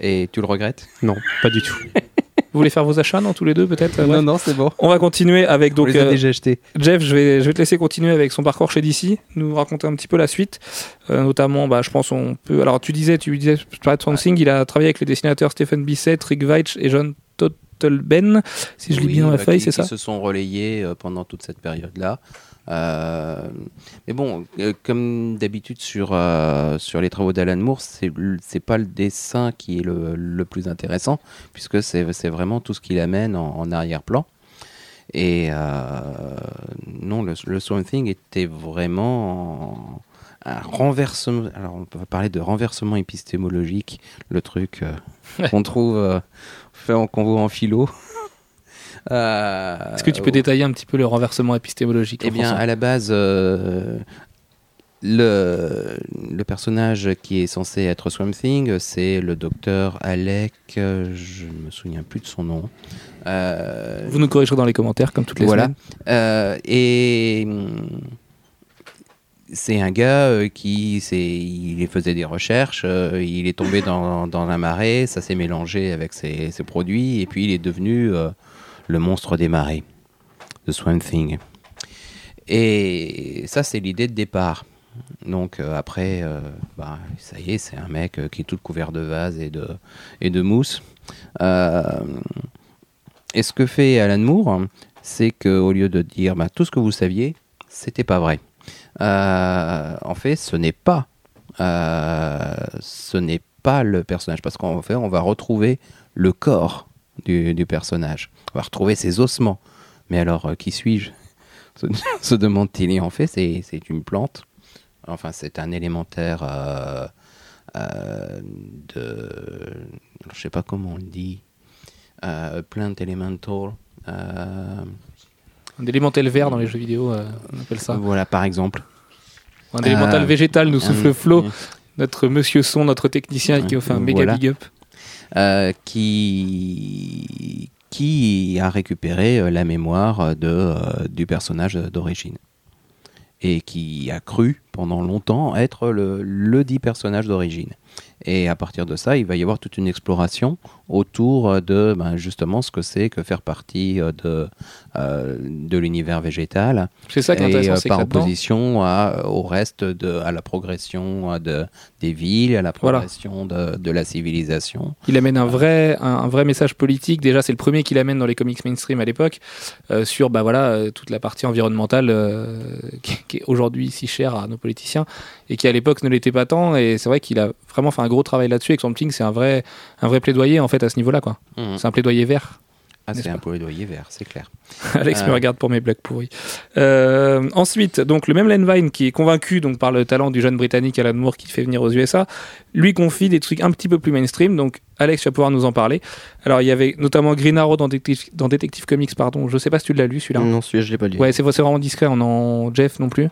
Et tu le regrettes? Non, pas du tout. [LAUGHS] vous voulez faire vos achats, non, tous les deux, peut-être? Euh, bref. non, c'est bon. On va continuer avec On donc les a euh, déjà achetés. Jeff. Je vais, je vais te laisser continuer avec son parcours chez DC, nous raconter un petit peu la suite, Euh, notamment, bah, je pense on peut. Alors, tu disais, tu disais, Swansing, il a travaillé avec les dessinateurs Stephen Bissett, Rick Veitch et John Tottelben, si je lis bien dans la bah, feuille, c'est ça? Qui se sont relayés euh, pendant toute cette période-là. Euh, mais bon, euh, comme d'habitude sur, euh, sur les travaux d'Alan Moore, c'est c'est pas le dessin qui est le, le plus intéressant, puisque c'est c'est vraiment tout ce qu'il amène en, en arrière-plan. Et non, le, le Swamp Thing était vraiment un renversement. Alors, on peut parler de renversement épistémologique, le truc euh, qu'on trouve, euh, qu'on voit en philo. [LAUGHS] Euh, Est-ce que tu peux détailler un petit peu le renversement épistémologique Eh en bien, à la base, euh, le, le personnage qui est censé être Swamp Thing, c'est le docteur Alec, euh, je ne me souviens plus de son nom. Vous nous corrigerez dans les commentaires, comme toutes les voilà. semaines. Et hum, c'est un gars euh, qui c'est, il faisait des recherches, euh, il est tombé dans, dans un marais, ça s'est mélangé avec ses, ses produits, et puis il est devenu euh, le monstre des marais, The Swamp Thing. Et ça, c'est l'idée de départ. Donc euh, après, euh, bah, ça y est, c'est un mec euh, qui est tout couvert de vases et de, mousse. Et ce que fait Alan Moore, c'est qu'au lieu de dire bah, tout ce que vous saviez, c'était pas vrai. En fait, ce n'est pas, ce n'est pas le personnage, parce qu'en fait, on va retrouver le corps du, du personnage. On va retrouver ses ossements. Mais alors, euh, qui suis-je? Se, se demande-t-il. Et en fait, c'est une plante. Enfin, c'est un élémentaire euh, euh, de. Je sais pas comment on le dit. Euh, plant elemental. Un élémental vert dans les jeux vidéo, on appelle ça. Voilà, par exemple. Un élémental végétal nous souffle un- Flo, notre monsieur son, notre technicien qui a fait un méga Voilà. big up. Euh, qui, a récupéré euh, la mémoire euh, du personnage d'origine. Et qui a cru pendant longtemps être le, le dit personnage d'origine. Et à partir de ça, il va y avoir toute une exploration autour de ben, justement ce que c'est que faire partie euh, de, euh, de l'univers végétal. C'est ça qui est intéressant, euh, par opposition à, au reste de à la progression euh, de des villes à la Voilà. progression de, de la civilisation il amène un vrai, un, un vrai message politique. Déjà, c'est le premier qu'il amène dans les comics mainstream à l'époque, euh, sur bah, voilà, euh, toute la partie environnementale euh, [LAUGHS] qui, qui est aujourd'hui si chère à nos politiciens et qui à l'époque ne l'était pas tant. Et c'est vrai qu'il a vraiment fait un gros travail là-dessus. Et que Swamp Thing, c'est un vrai, un vrai plaidoyer en fait à ce niveau-là. quoi. C'est un plaidoyer vert. ah, c'est un plaidoyer vert c'est clair [LAUGHS] Alex me Euh. regarde pour mes blagues pourries. Euh, ensuite, donc le même Len Vine qui est convaincu donc par le talent du jeune britannique Alan Moore qui fait venir aux USA, lui confie des trucs un petit peu plus mainstream. Donc Alex, tu vas pouvoir nous en parler. Alors il y avait notamment Green Arrow dans Detective, dans Detective Comics, pardon. Je sais pas si tu l'as lu celui-là. Non, celui-là, je l'ai pas lu. Ouais, c'est vraiment discret. On en Jeff non plus.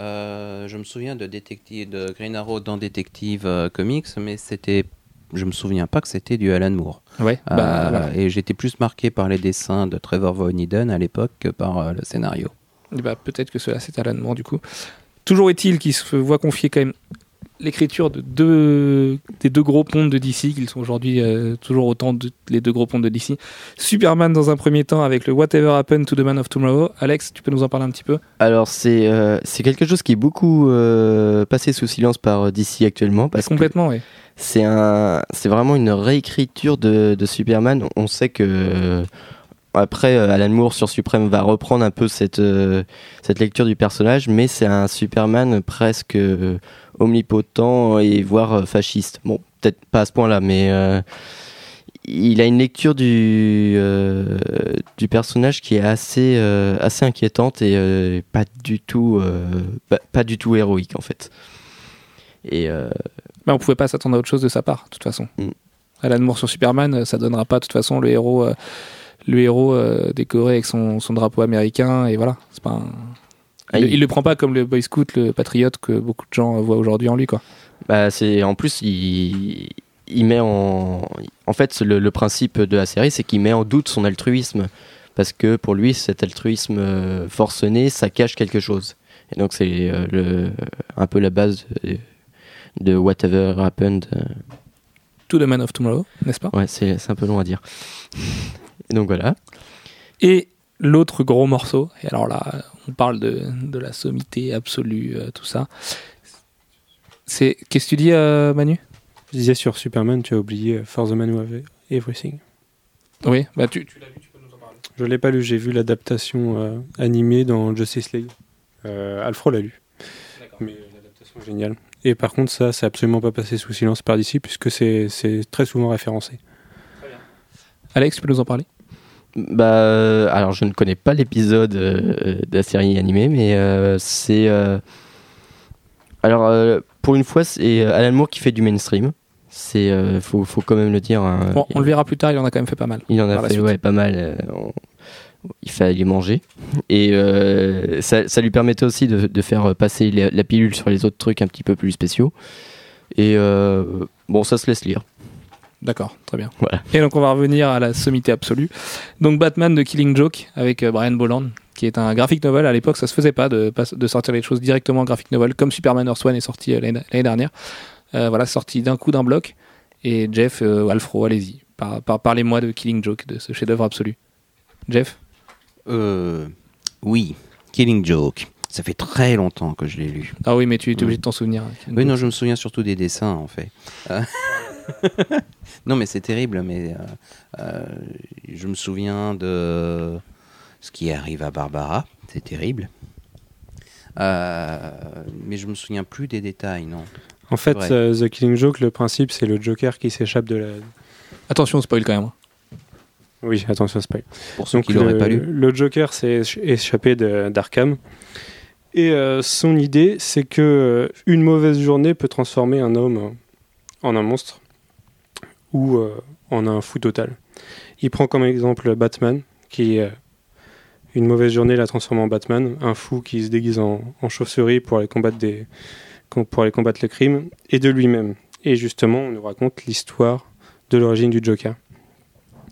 Euh, je me souviens de détective de Green Arrow dans Detective euh, Comics mais c'était je me souviens pas que c'était du Alan Moore Ouais. Euh, Bah, voilà. et j'étais plus marqué par les dessins de Trevor Von Eden à l'époque que par euh, le scénario bah, peut-être que cela c'est Alan Moore du coup. Toujours est-il qu'il se voit confier quand même l'écriture de deux des deux gros pontes de DC, qu'ils sont aujourd'hui euh, toujours autant de, les deux gros pontes de DC. Superman dans un premier temps avec le Whatever Happened to the Man of Tomorrow. Alex, tu peux nous en parler un petit peu? Alors, c'est euh, c'est quelque chose qui est beaucoup euh, passé sous silence par DC actuellement. Parce Complètement, oui. c'est un, c'est vraiment une réécriture de, de Superman. On sait que après euh, Alan Moore sur Supreme va reprendre un peu cette euh, cette lecture du personnage, mais c'est un Superman presque euh, omnipotent et voire fasciste. Bon, peut-être pas à ce point-là, mais euh, il a une lecture du euh, du personnage qui est assez euh, assez inquiétante et pas du tout pas, pas du tout héroïque en fait. Et euh, Bah, on pouvait pas s'attendre à autre chose de sa part, de toute façon. Mm. Alan Moore sur Superman, ça donnera pas de toute façon le héros, le héros euh, décoré avec son, son drapeau américain et voilà. C'est pas un- Ah, il, il- il le prend pas comme le Boy Scout, le patriote que beaucoup de gens voient aujourd'hui en lui, quoi. Bah, c'est en plus il, il met en en fait le, le principe de la série c'est qu'il met en doute son altruisme. Parce que pour lui cet altruisme euh, forcené ça cache quelque chose. Et donc c'est euh, le un peu la base de, de whatever happened To the Man of Tomorrow, n'est-ce pas? Ouais c'est un peu long à dire et donc voilà Et l'autre gros morceau, et alors là, on parle de, de la sommité absolue, euh, tout ça. C'est. Qu'est-ce que tu dis, euh, Manu? Je disais sur Superman, tu as oublié euh, For the Man Who Have Everything. Oui, bah tu, tu l'as lu, tu peux nous en parler. Je l'ai pas lu, j'ai vu l'adaptation euh, animée dans Justice League. Euh, Alfro l'a lu. Mais l'adaptation est géniale. Et par contre, ça, c'est absolument pas passé sous silence par d'ici, puisque c'est c'est très souvent référencé. Alex, tu peux nous en parler? Bah, alors je ne connais pas l'épisode euh, de la série animée, mais euh, c'est. euh, alors, pour une fois, c'est Alan Moore qui fait du mainstream. C'est, faut, faut quand même le dire. hein. Bon, on le verra plus tard, il en a quand même fait pas mal. Il en a fait ouais, pas mal. on- il fallait manger. Et ça, ça lui permettait aussi de, de faire passer la, la pilule sur les autres trucs un petit peu plus spéciaux. Et bon, ça se laisse lire. D'accord, très bien. Voilà. Et donc on va revenir à la sommité absolue. Donc Batman de Killing Joke avec euh, Brian Bolland, qui est un graphic novel. À l'époque, ça se faisait pas de, sortir les choses directement en graphic novel, comme Superman Earth One est sorti euh, l'année dernière. Euh, voilà, sorti d'un coup d'un bloc. Et Jeff, euh, Alfro, allez-y. Par, par, Parlez-moi de Killing Joke, de ce chef-d'œuvre absolu. Jeff Euh, oui, Killing Joke. Ça fait très longtemps que je l'ai lu. Ah oui, mais tu es obligé de t'en souvenir. hein, Oui, non, je me souviens surtout des dessins, en fait. [LAUGHS] Non, mais c'est terrible, mais euh, euh, je me souviens de ce qui arrive à Barbara. C'est terrible. Euh, mais je me souviens plus des détails, non. En fait, euh, The Killing Joke, le principe, c'est le Joker qui s'échappe de la. Attention, spoil quand même. hein. Oui, attention, spoil. Pour ceux Donc qui l'auraient le, pas lu. le Joker s'est éch- échappé de- d'Arkham. Et euh, son idée, c'est que euh, une mauvaise journée peut transformer un homme en un monstre ou euh, en un fou total. Il prend comme exemple Batman, qui euh, une mauvaise journée la transforme en Batman, un fou qui se déguise en, en chauve-souris pour aller combattre des pour aller combattre le crime, et de lui-même. Et justement, on nous raconte l'histoire de l'origine du Joker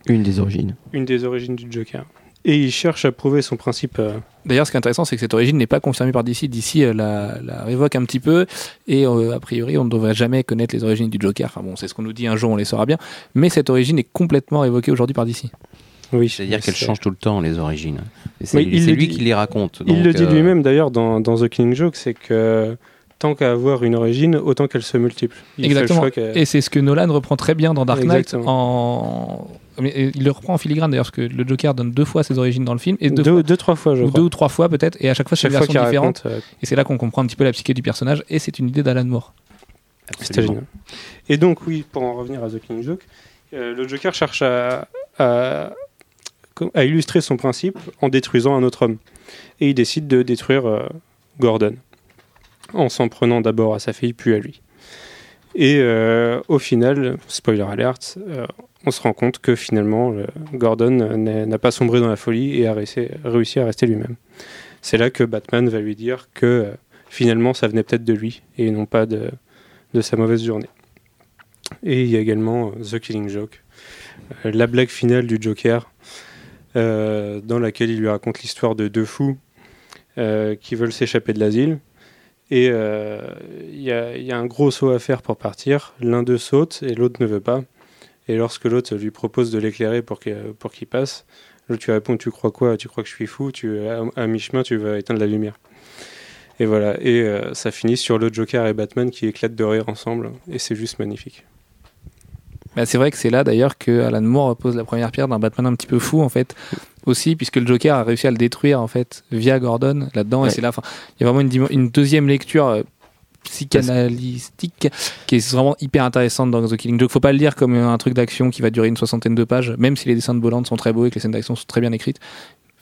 Une des origines. une des origines du Joker. Et il cherche à prouver son principe. euh, D'ailleurs, ce qui est intéressant, c'est que cette origine n'est pas confirmée par DC. DC euh, la, la révoque un petit peu, et euh, a priori, on ne devrait jamais connaître les origines du Joker. Enfin bon, c'est ce qu'on nous dit un jour, on les saura bien. Mais cette origine est complètement révoquée aujourd'hui par DC. oui, C'est-à-dire qu'elle change tout le temps, les origines. C'est lui dit- qui les raconte. Il le dit euh, lui-même d'ailleurs dans, dans The Killing Joke, c'est que tant qu'à avoir une origine, autant qu'elle se multiplie. Il fait le Exactement. Et c'est ce que Nolan reprend très bien dans Dark Knight. Exactement. En... Mais il le reprend en filigrane d'ailleurs, parce que le Joker donne deux fois ses origines dans le film, et deux, deux, fois- deux, trois fois, je ou crois. deux ou trois fois peut-être, et à chaque fois c'est une version différente. raconte, euh, Et c'est là qu'on comprend un petit peu la psyché du personnage, et c'est une idée d'Alan Moore. C'était génial. Et donc, oui, pour en revenir à The Killing Joke, euh, le Joker cherche à, à, à illustrer son principe en détruisant un autre homme. Et il décide de détruire euh, Gordon, en s'en prenant d'abord à sa fille, puis à lui. Et euh, au final, spoiler alert, euh, on se rend compte que finalement, le- Gordon n'a pas sombré dans la folie et a réussi, à rester lui-même. C'est là que Batman va lui dire que euh, finalement, ça venait peut-être de lui et non pas de, sa mauvaise journée. Et il y a également euh, The Killing Joke, euh, la blague finale du Joker, euh, dans laquelle il lui raconte l'histoire de deux fous euh, qui veulent s'échapper de l'asile. Et euh, il y, a, un gros saut à faire pour partir. L'un d'eux saute et l'autre ne veut pas. Et lorsque l'autre lui propose de l'éclairer pour qu'il passe, l'autre lui répond Tu crois quoi? Tu crois que je suis fou? Tu, À, à mi-chemin, tu vas éteindre la lumière. Et voilà. Et euh, ça finit sur le Joker et Batman qui éclatent de rire ensemble. Et c'est juste magnifique. Bah, c'est vrai que c'est là d'ailleurs que Alan Moore pose la première pierre d'un Batman un petit peu fou en fait aussi puisque le Joker a réussi à le détruire en fait via Gordon là-dedans Ouais. et c'est là il y a vraiment une deuxième lecture euh, psychanalystique qui est vraiment hyper intéressante dans The Killing Joke faut pas le lire comme un truc d'action qui va durer une soixantaine de pages même si les dessins de Bolland sont très beaux et que les scènes d'action sont très bien écrites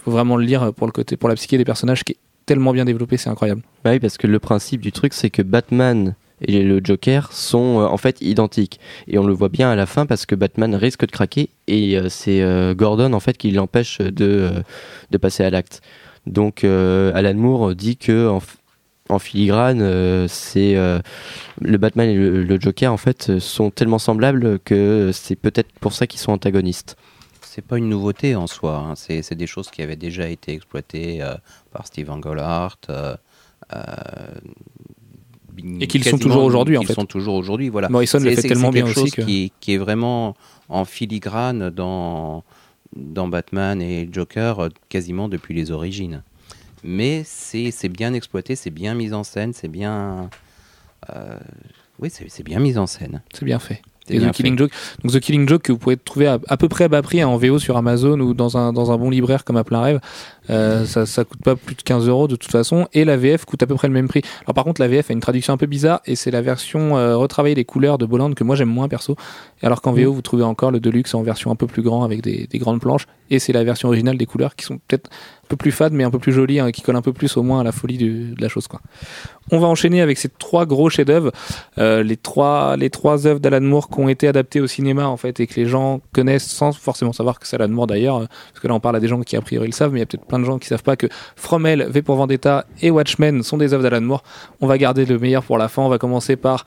faut vraiment le lire pour le côté pour la psyché des personnages qui est tellement bien développée c'est incroyable Bah oui, parce que le principe du truc, c'est que Batman et le Joker sont euh, en fait identiques. Et on le voit bien à la fin parce que Batman risque de craquer et euh, c'est euh, Gordon en fait qui l'empêche de, euh, de passer à l'acte. Donc Alan Moore dit que en, en filigrane, c'est le Batman et le, Joker en fait sont tellement semblables que c'est peut-être pour ça qu'ils sont antagonistes. C'est pas une nouveauté en soi. hein. C'est des choses qui avaient déjà été exploitées par Steve Englehart. Et qu'ils sont toujours aujourd'hui, en fait. sont toujours aujourd'hui, voilà. Morrison le fait tellement bien quelque aussi chose que qui, qui est vraiment en filigrane dans, dans Batman et Joker euh, quasiment depuis les origines. Mais c'est bien exploité, c'est bien mis en scène, c'est bien... euh, oui, c'est bien mis en scène. c'est bien fait et The Killing fait. Joke. Donc The Killing Joke que vous pouvez trouver à, à peu près à bas prix hein, en VO sur Amazon ou dans un, dans un bon libraire comme à plein rêve. Euh, ça, ça coûte pas plus de 15 euros de toute façon et la VF coûte à peu près le même prix. Alors par contre la VF a une traduction un peu bizarre et c'est la version euh, retravaillée des couleurs de Bolland que moi j'aime moins perso Alors qu'en VO, vous trouvez encore le Deluxe en version un peu plus grand avec des, des grandes planches. Et c'est la version originale des couleurs qui sont peut-être un peu plus fades, mais un peu plus jolies, hein, qui collent un peu plus au moins à la folie du- de la chose. Quoi. On va enchaîner avec ces trois gros chefs-d'œuvre, euh, les trois les trois œuvres d'Alan Moore qui ont été adaptées au cinéma en fait et que les gens connaissent sans forcément savoir que c'est Alan Moore d'ailleurs, euh, parce que là on parle à des gens qui a priori le savent, mais il y a peut-être plein de gens qui savent pas que From Hell, V pour Vendetta et Watchmen sont des œuvres d'Alan Moore. On va garder le meilleur pour la fin. On va commencer par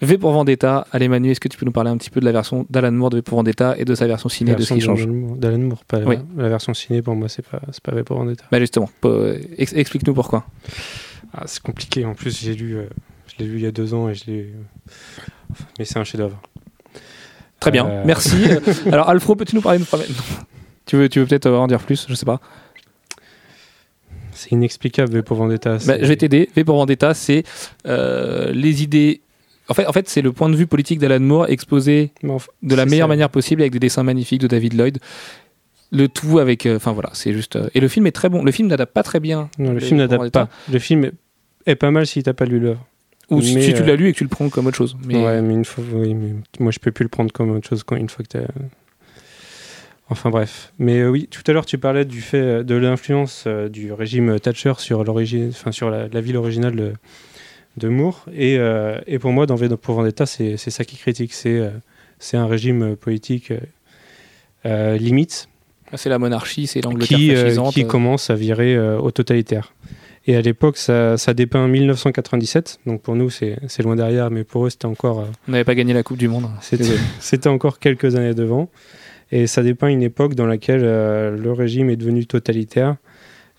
V pour Vendetta. Allez Manu, est-ce que tu peux nous parler un petit peu de la version d'Alan Moore de V pour Vendetta et de sa version ciné, La de ce qui change d'Alan Moore- pas la- Oui. la, version ciné pour moi, c'est pas, pas V pour Vendetta. Bah justement, euh, ex- explique-nous pourquoi. Ah, c'est compliqué. En plus, j'ai lu, euh, je l'ai lu il y a deux ans et je l'ai. Enfin, mais c'est un chef-d'œuvre. Très bien, Euh, merci. [LAUGHS] Alors Alfro, peux-tu nous parler de From Hell? Tu veux, tu veux peut-être en dire plus? Je sais pas. C'est inexplicable V pour Vendetta. Bah, je vais t'aider. V pour Vendetta, c'est euh, les idées. En fait, en fait c'est le point de vue politique d'Alan Moore exposé de la meilleure ça. manière possible avec des dessins magnifiques de David Lloyd. Le tout avec. euh, Enfin voilà, c'est juste. euh, et le film est très bon. Le film n'adapte pas très bien. Non, le film n'adapte pas. Le film est, pas mal si t'as pas lu l'œuvre. Ou si Mais, si tu l'as lu et que tu le prends comme autre chose. Mais Ouais, mais une fois, oui, mais moi je peux plus le prendre comme autre chose quand une fois que t'as. Enfin bref. Mais euh, oui, tout à l'heure tu parlais du fait euh, de l'influence euh, du régime Thatcher sur l'origine, enfin sur la, la ville originale de, de Moore. Et, euh, et pour moi, dans V pour Vendetta, c'est ça qui critique. C'est c'est un régime politique limite c'est la monarchie, c'est l'Angleterre qui, commence à virer au totalitaire. Et à l'époque, ça, ça dépeint 1997. Donc pour nous, c'est loin derrière, mais pour eux, c'était encore. On n'avait pas gagné la Coupe du Monde. c'était [LAUGHS] encore quelques années devant. Et ça dépeint une époque dans laquelle euh, le régime est devenu totalitaire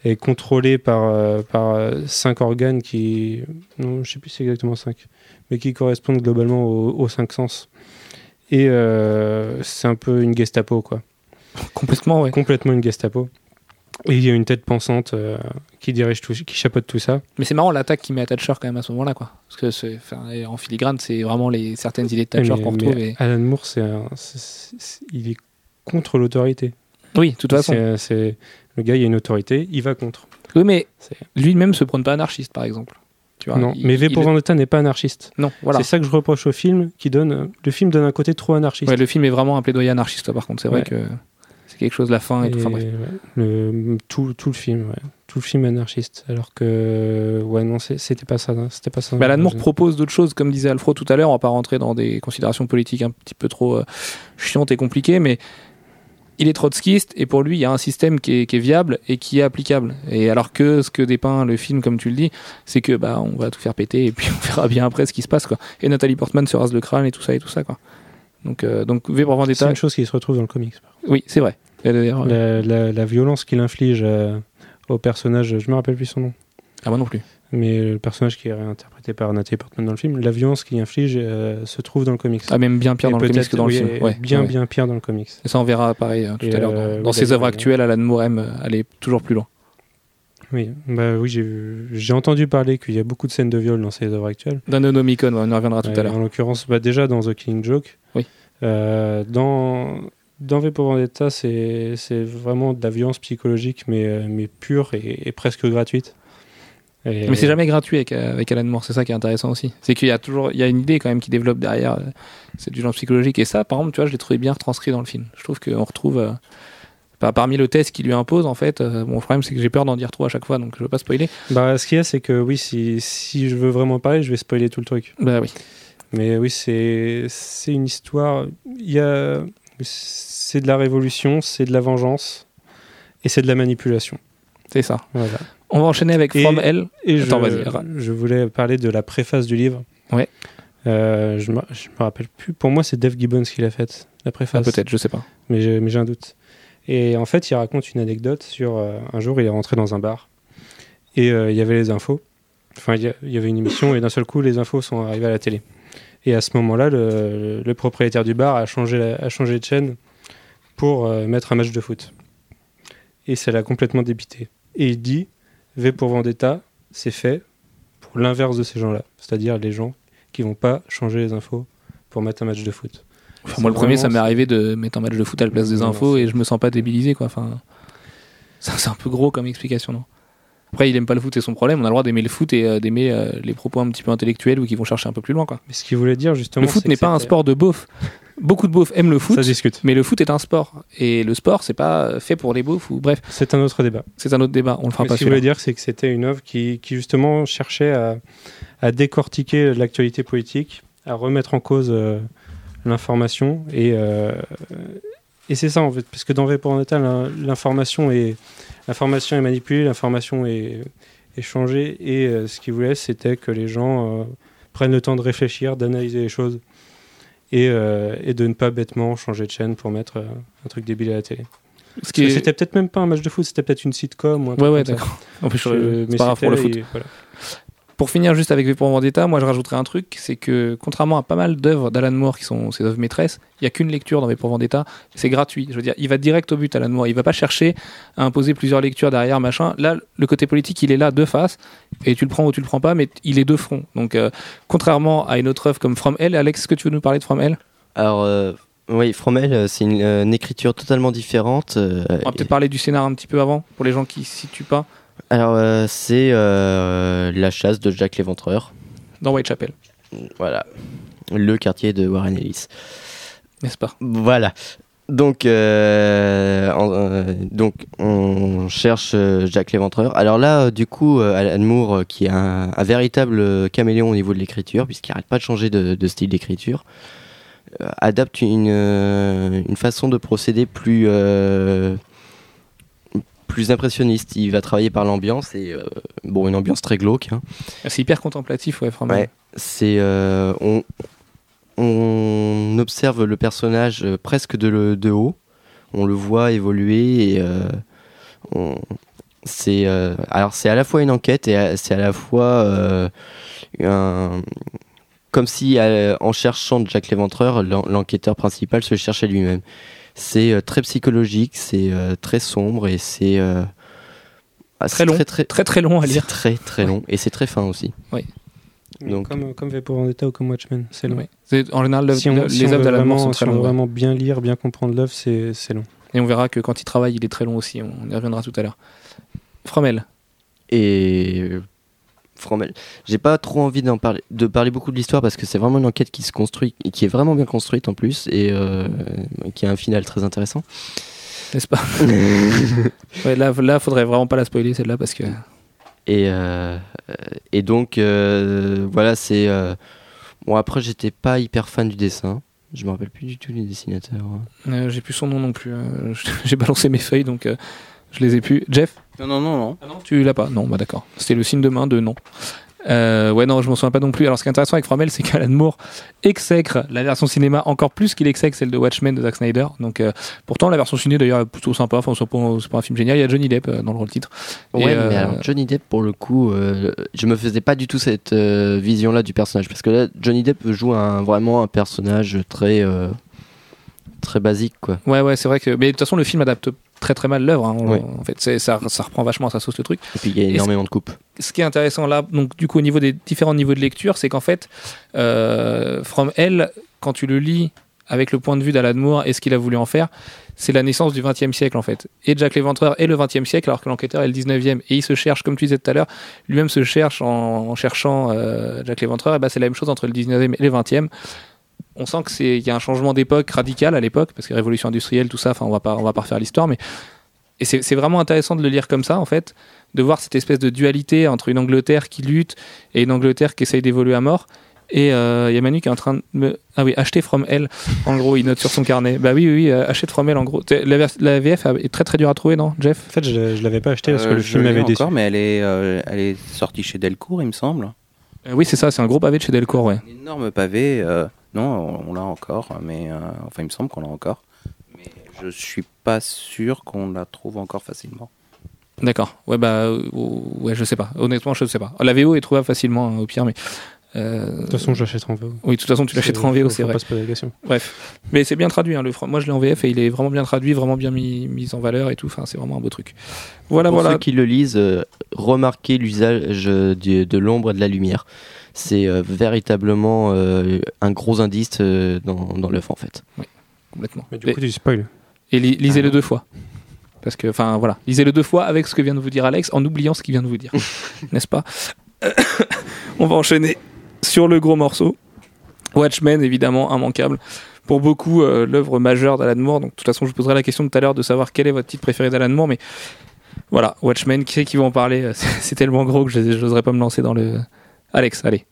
et contrôlé par, euh, par euh, cinq organes qui. Non, je sais plus si c'est exactement cinq, mais qui correspondent globalement aux, aux cinq sens. Et c'est un peu une Gestapo, quoi. [LAUGHS] Complètement, ouais. Complètement une Gestapo. Et il y a une tête pensante euh, qui dirige tout, qui chapeaute tout ça. Mais c'est marrant l'attaque qu'il met à Thatcher quand même à ce moment-là, quoi. Parce que c'est, en filigrane, c'est vraiment les certaines idées de Thatcher qu'on mais retrouve. et- Alan Moore, c'est- il est contre l'autorité. Oui, de toute façon. C'est- le gars, il y a une autorité, il va contre. Oui, mais lui-même se prône pas anarchiste, par exemple. Tu vois, non, il- mais V il- pour Vendetta n'est pas anarchiste. Non, voilà. C'est ça que je reproche au film, qui donne le film donne un côté trop anarchiste. Ouais, le film est vraiment un plaidoyer anarchiste, par contre. C'est vrai que c'est quelque chose la fin et, tout. Enfin, bref. le, tout, tout le film, ouais. tout le film est anarchiste. Alors que, ouais, non, c'était pas ça. C'était pas ça. Bah, Alan Moore propose d'autres choses, comme disait Alfro tout à l'heure. On va pas rentrer dans des considérations politiques un petit peu trop euh, chiantes et compliquées, mais il est trotskiste et pour lui, il y a un système qui est, qui est viable et qui est applicable. Et alors que ce que dépeint le film, comme tu le dis, c'est que bah on va tout faire péter et puis on [LAUGHS] verra bien après ce qui se passe quoi. Et Nathalie Portman se rase le crâne et tout ça et tout ça quoi. Donc euh, donc V pour C'est Vendetta, une chose qui se retrouve dans le comics. oui c'est vrai. La violence qu'il inflige euh, au personnage, je me rappelle plus son nom, Ah moi non plus. Mais le personnage qui est réinterprété par Nathalie Portman dans le film, la violence qu'il inflige euh, se trouve dans le comics. Ah même bien pire dans le comics que dans le film. Ouais, bien, ouais. bien pire dans le comics. Et ça on verra pareil euh, tout Et, à l'heure. euh, Dans, dans oui, ses œuvres actuelles, Alan Moore aime aller toujours plus loin. Oui, bah oui, j'ai entendu parler qu'il y a beaucoup de scènes de viol dans ses œuvres actuelles. D'un Onomicon, ouais, on y reviendra tout à l'heure. En l'occurrence, bah, déjà dans The Killing Joke. Oui. Euh, dans dans V pour Vendetta, c'est vraiment de la violence psychologique, mais, euh, mais pure et, et presque gratuite. Et- Mais c'est jamais gratuit avec, euh, avec Alan Moore, c'est ça qui est intéressant aussi. C'est qu'il y a toujours il y a une idée quand même qui développe derrière euh, cette violence psychologique. Et ça, par exemple, tu vois, je l'ai trouvé bien retranscrit dans le film. Je trouve qu'on retrouve, euh, par- parmi le test qu'il lui impose, en fait, euh, le problème c'est que j'ai peur d'en dire trop à chaque fois, donc je veux pas spoiler. Bah, ce qu'il y a, c'est que oui, si, si je veux vraiment parler, je vais spoiler tout le truc. Bah oui. Mais oui, c'est c'est une histoire. Il y a c'est de la révolution, c'est de la vengeance et c'est de la manipulation. C'est ça. Voilà. On va enchaîner avec Et- From Hell. Et Attends, je, je voulais parler de la préface du livre. Ouais. Euh, je, me, je me rappelle plus. Pour moi, c'est Dave Gibbons qui l'a faite, la Ah, préface. Peut-être, je sais pas. mais j'ai un doute. Et en fait, il raconte une anecdote sur euh, un jour, il est rentré dans un bar et euh, il y avait les infos. Enfin, il y, avait une émission et d'un seul coup, les infos sont arrivées à la télé. Et à ce moment-là, le, le propriétaire du bar a changé, la- a changé de chaîne pour euh, mettre un match de foot. Et ça l'a complètement débité. Et il dit V pour Vendetta, c'est fait pour l'inverse de ces gens-là, c'est-à-dire les gens qui vont pas changer les infos pour mettre un match de foot. Enfin, moi, le premier, ça m'est arrivé de mettre un match de foot à la place des infos et je me sens pas débilisé, quoi. Enfin, [LAUGHS] c'est un peu gros comme explication, non? Après, il aime pas le foot, c'est son problème. On a le droit d'aimer le foot et euh, d'aimer euh, les propos un petit peu intellectuels ou qui vont chercher un peu plus loin, quoi. Mais ce qu'il voulait dire justement, Le foot n'est pas un sport de beauf. Beaucoup de beaufs aiment le foot, Ça discute. mais le foot est un sport. Et le sport, c'est pas fait pour les beaufs ou bref, C'est un autre débat. c'est un autre débat. On le fera Mais pas ce qu'il celui-là. voulait dire, c'est que c'était une œuvre qui, qui justement cherchait à, à décortiquer l'actualité politique, à remettre en cause euh, l'information. Et, euh, et c'est ça, en fait, parce que dans V pour Vendetta, l'in- l'information est, l'information est manipulée, l'information est, est changée. Et euh, ce qu'il voulait, c'était que les gens prennent le temps de réfléchir, d'analyser les choses. Et, euh, et de ne pas bêtement changer de chaîne pour mettre euh, un truc débile à la télé. Est- C'était peut-être même pas un match de foot, c'était peut-être une sitcom ou un Ouais, ouais, d'accord. En plus, je- mais pas grave pour le foot. voilà. Pour finir juste avec V pour Vendetta, moi je rajouterais un truc, c'est que contrairement à pas mal d'œuvres d'Alan Moore qui sont ses œuvres maîtresses, il y a qu'une lecture dans V pour Vendetta, c'est gratuit. Je veux dire, il va direct au but Alan Moore, il va pas chercher à imposer plusieurs lectures derrière machin. Là, le côté politique, il est là de face et tu le prends ou tu le prends pas, mais il est de front. Donc euh, contrairement à une autre œuvre comme From Hell, Alex, est-ce que tu veux nous parler de From Hell? Alors, euh, oui, Fromel, euh, c'est une, une écriture totalement différente. On va peut-être parler du scénar un petit peu avant pour les gens qui se situent pas Alors, euh, c'est euh, la chasse de Jack l'Éventreur. dans Whitechapel, Voilà. Le quartier de Warren Ellis. n'est-ce pas? Voilà. Donc, euh, en- donc on cherche Jack l'Éventreur. Alors là, du coup, Alan Moore, qui est un, un véritable caméléon au niveau de l'écriture, puisqu'il n'arrête pas de changer de, de style d'écriture, adapte une, une façon de procéder plus, plus impressionniste. Il va travailler par l'ambiance, et euh, bon, une ambiance très glauque. hein. C'est hyper contemplatif, ouais. Ouais, c'est euh, on, on observe le personnage euh, presque de, le- de haut, on le voit évoluer et on- c'est alors c'est à la fois une enquête et c'est à la fois un comme si euh, en cherchant Jack l'Éventreur, l'en- l'enquêteur principal se cherchait lui-même. C'est euh, très psychologique, c'est euh, très sombre et c'est euh, ah, Très long. très très Très très long à c'est lire. très très long et c'est très fin aussi. Donc- comme, comme V pour Vendetta ou comme Watchmen, c'est long. En général, Si on, les si œuvres veut d'Alan sont si très on veut longues. vraiment bien lire, bien comprendre l'œuvre, c'est c'est long. Et on verra que quand il travaille, il est très long aussi. On y reviendra tout à l'heure. Fromel. et euh. J'ai pas trop envie d'en parler, de parler beaucoup de l'histoire parce que c'est vraiment une enquête qui se construit et qui est vraiment bien construite en plus et euh, qui a un final très intéressant. N'est-ce pas [LAUGHS] ouais, Là, là, faudrait vraiment pas la spoiler celle-là parce que. Et, euh, et donc euh, voilà, c'est euh, bon. Après, j'étais pas hyper fan du dessin. Je me rappelle plus du tout les dessinateurs. Euh, J'ai plus son nom non plus. euh, [LAUGHS] J'ai balancé mes feuilles donc euh, je les ai plus. Jeff Non, non, non, non. Ah non Tu l'as pas Non, bah d'accord. C'était le signe de main de non. Euh, ouais, non, je m'en souviens pas non plus. Alors, ce qui est intéressant avec Fromel, c'est qu'Alan Moore exècre la version cinéma encore plus qu'il exècre celle de Watchmen de Zack Snyder. Donc, euh, pourtant, la version ciné d'ailleurs est plutôt sympa. Enfin, c'est pas, c'est pas un film génial. Il y a Johnny Depp euh, dans le rôle titre. Et, Ouais, euh, mais alors Johnny Depp, pour le coup, euh, je me faisais pas du tout cette euh, vision-là du personnage. Parce que là, Johnny Depp joue un, vraiment un personnage très, euh, très basique, quoi. Ouais, ouais, c'est vrai que. Mais de toute façon, le film adapte très très mal l'œuvre. hein. En fait, c'est- ça, ça reprend vachement à sa sauce le truc. Et puis il y a énormément de coupes. ce qui est intéressant là, donc du coup au niveau des différents niveaux de lecture, c'est qu'en fait, euh, From Hell, quand tu le lis avec le point de vue d'Alan Moore et ce qu'il a voulu en faire, c'est la naissance du XXe siècle en fait. Et Jack l'Éventreur est le XXe siècle alors que l'enquêteur est le XIXe. Et il se cherche, comme tu disais tout à l'heure, lui-même se cherche en, en cherchant euh, Jack l'Éventreur. Et ben c'est la même chose entre le XIXe et le XXe. On sent que c'est il y a un changement d'époque radical à l'époque parce que révolution industrielle tout ça. Enfin on va pas on va pas refaire l'histoire mais et c'est c'est vraiment intéressant de le lire comme ça en fait de voir cette espèce de dualité entre une Angleterre qui lutte et une Angleterre qui essaye d'évoluer à mort. Et euh, il y a Manu qui est en train de me. Ah oui, acheter From Hell. En gros, il note sur son carnet. Bah oui, oui, oui, euh, achète From Hell en gros. La, la VF est très très dure à trouver, non, Jeff? En fait, je, je l'avais pas acheté parce que Euh, le je film m'avait déçu. encore, mais elle est, euh, elle est sortie chez Delcourt, il me semble. Euh, Oui, c'est ça, c'est un gros pavé de chez Delcourt, ouais. Un énorme pavé. Non, on, on l'a encore, mais euh, enfin, il me semble qu'on l'a encore. Mais je suis pas sûr qu'on la trouve encore facilement. D'accord. Ouais, bah, euh, ouais, je sais pas. Honnêtement, je sais pas. La VO est trouvable facilement, hein, au pire, mais. euh, De toute façon, j'achèterai en VO. Oui, de toute façon, tu l'achèteras en VO, c'est vrai. pas se poser la question. Bref. Mais c'est bien traduit, hein, le Moi, je l'ai en VF et il est vraiment bien traduit, vraiment bien mis, mis en valeur et tout. Enfin, c'est vraiment un beau truc. Voilà, Pour voilà. ceux qui le lisent, euh, remarquez l'usage de l'ombre et de la lumière. C'est euh, véritablement euh, un gros indice euh, dans, dans l'œuvre en fait. Complètement. Mais du Et- coup, tu spoil. Et li- lisez-le Ah. deux fois. Parce que, enfin, voilà. Lisez-le deux fois avec ce que vient de vous dire Alex, en oubliant ce qu'il vient de vous dire. [LAUGHS] N'est-ce pas? [COUGHS] On va enchaîner sur le gros morceau. Watchmen, évidemment, immanquable. Pour beaucoup, euh, l'œuvre majeure d'Alan Moore. Donc, de toute façon, je vous poserai la question tout à l'heure de savoir quel est votre titre préféré d'Alan Moore. Mais voilà, Watchmen, qui c'est qui va en parler? [LAUGHS] C'est tellement gros que je n'oserais pas me lancer dans le. Alex, allez.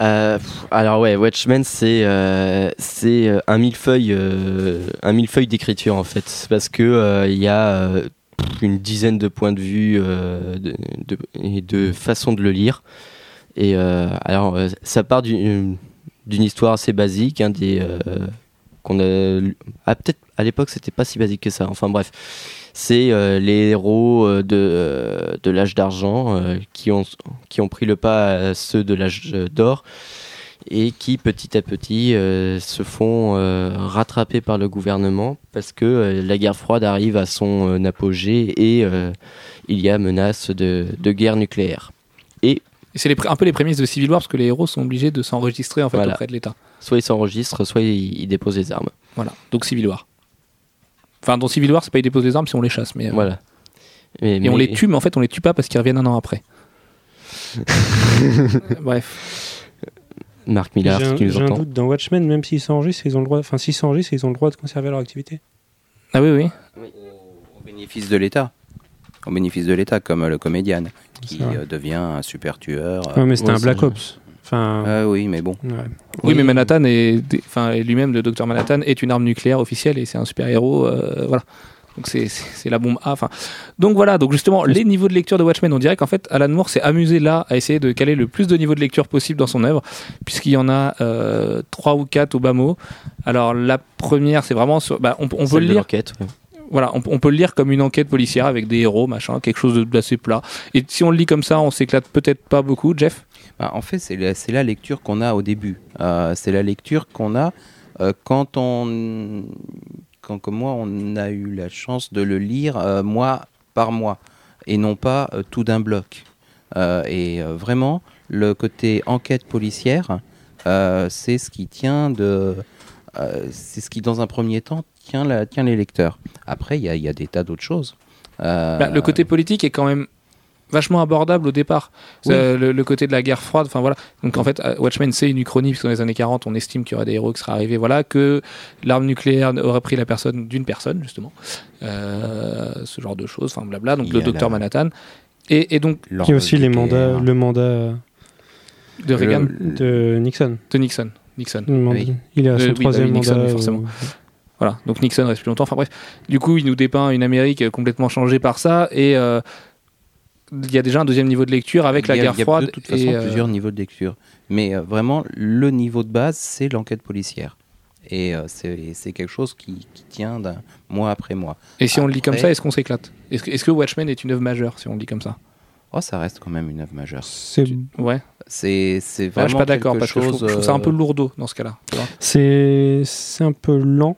Euh, alors ouais, Watchmen c'est euh, c'est euh, un millefeuille un millefeuille d'écriture en fait parce que il y a une dizaine de points de vue de, de- et de façons de le lire et alors ça part d'une histoire assez basique hein, des qu'on a ah, peut-être à l'époque c'était pas si basique que ça enfin bref c'est euh, les héros euh, de, euh, de l'âge d'argent qui, ont, qui ont pris le pas à ceux de l'âge d'or et qui petit à petit se font rattraper par le gouvernement parce que la guerre froide arrive à son apogée et il y a menace de, de guerre nucléaire. Et c'est un peu les prémices de Civil War parce que les héros sont obligés de s'enregistrer en fait Voilà. auprès de l'État. Soit ils s'enregistrent, soit ils, ils déposent les armes. Voilà, donc Civil War. Enfin, dans Civil War, c'est pas ils déposent les armes, c'est on les chasse. Mais, euh, Voilà. Et, on les tue, mais en fait, on les tue pas parce qu'ils reviennent un an après. [LAUGHS] Bref. Marc Millard, tu nous j'ai un doute dans Watchmen, même s'ils s'enregistrent, ils ont le droit. Enfin, s'ils s'enregistrent, ils ont le droit de conserver leur activité. Ah oui, oui. Au bénéfice de l'État. Au bénéfice de l'État, comme euh, le comédien qui euh, devient un super tueur. euh. Ouais, mais c'était ouais, un Black Ops. Enfin, Ah oui, mais bon. ouais. Oui, mais Manhattan est, enfin, lui-même, le docteur Manhattan est une arme nucléaire officielle et c'est un super héros, euh, voilà. Donc c'est la bombe A. Enfin, donc voilà. Donc justement, les niveaux de lecture de Watchmen, on dirait qu'en fait, Alan Moore s'est amusé là à essayer de caler le plus de niveaux de lecture possible dans son œuvre, puisqu'il y en a euh, trois ou quatre au bas mot. Alors la première, c'est vraiment sur, bah, on, on peut le de lire. Voilà, on, peut le lire comme une enquête policière avec des héros, machin, quelque chose d'assez plat. Et si on le lit comme ça, on s'éclate peut-être pas beaucoup, Jeff? Bah, en fait, c'est la, la lecture qu'on a au début. Euh, c'est la lecture qu'on a euh, quand on, quand comme moi, on a eu la chance de le lire euh, mois par mois et non pas euh, tout d'un bloc. Et vraiment, le côté enquête policière, c'est ce qui tient de, c'est ce qui dans un premier temps tient, la, tient les lecteurs. Après, il y a, il y a des tas d'autres choses. Euh, Bah, le côté politique est quand même vachement abordable au départ. Oui. Euh, le, le côté de la guerre froide, enfin voilà. Donc en fait, euh, Watchmen c'est une uchronie puisque dans les années 40, on estime qu'il y aura des héros qui seraient arrivés, voilà, que l'arme nucléaire aurait pris la personne d'une personne justement, Euh, ce genre de choses, enfin blabla. Donc Il le docteur la- Manhattan et, et donc Il y a aussi les mandats, le mandat de Reagan, Le- de Nixon. de Nixon, Nixon. Le mandat- Oui. Il est à Euh, son oui, bah troisième mandat. oui, forcément. ou- Voilà, donc Nixon reste plus longtemps. Enfin bref, du coup, il nous dépeint une Amérique complètement changée par ça et euh, il y a déjà un deuxième niveau de lecture avec la guerre il y a froide. de toute façon et, euh, plusieurs niveaux de lecture. Mais euh, vraiment, le niveau de base, c'est l'enquête policière. Et euh, c'est quelque chose qui, qui tient d'un mois après mois. Et si on le lit comme ça, est-ce qu'on s'éclate? Est-ce que, Watchmen est une œuvre majeure si on le lit comme ça? Oh, ça reste quand même une œuvre majeure. C'est Ouais. C'est c'est vraiment je suis pas d'accord parce que je trouve, chose, je trouve ça un peu lourdeau dans ce cas-là. c'est c'est un peu lent.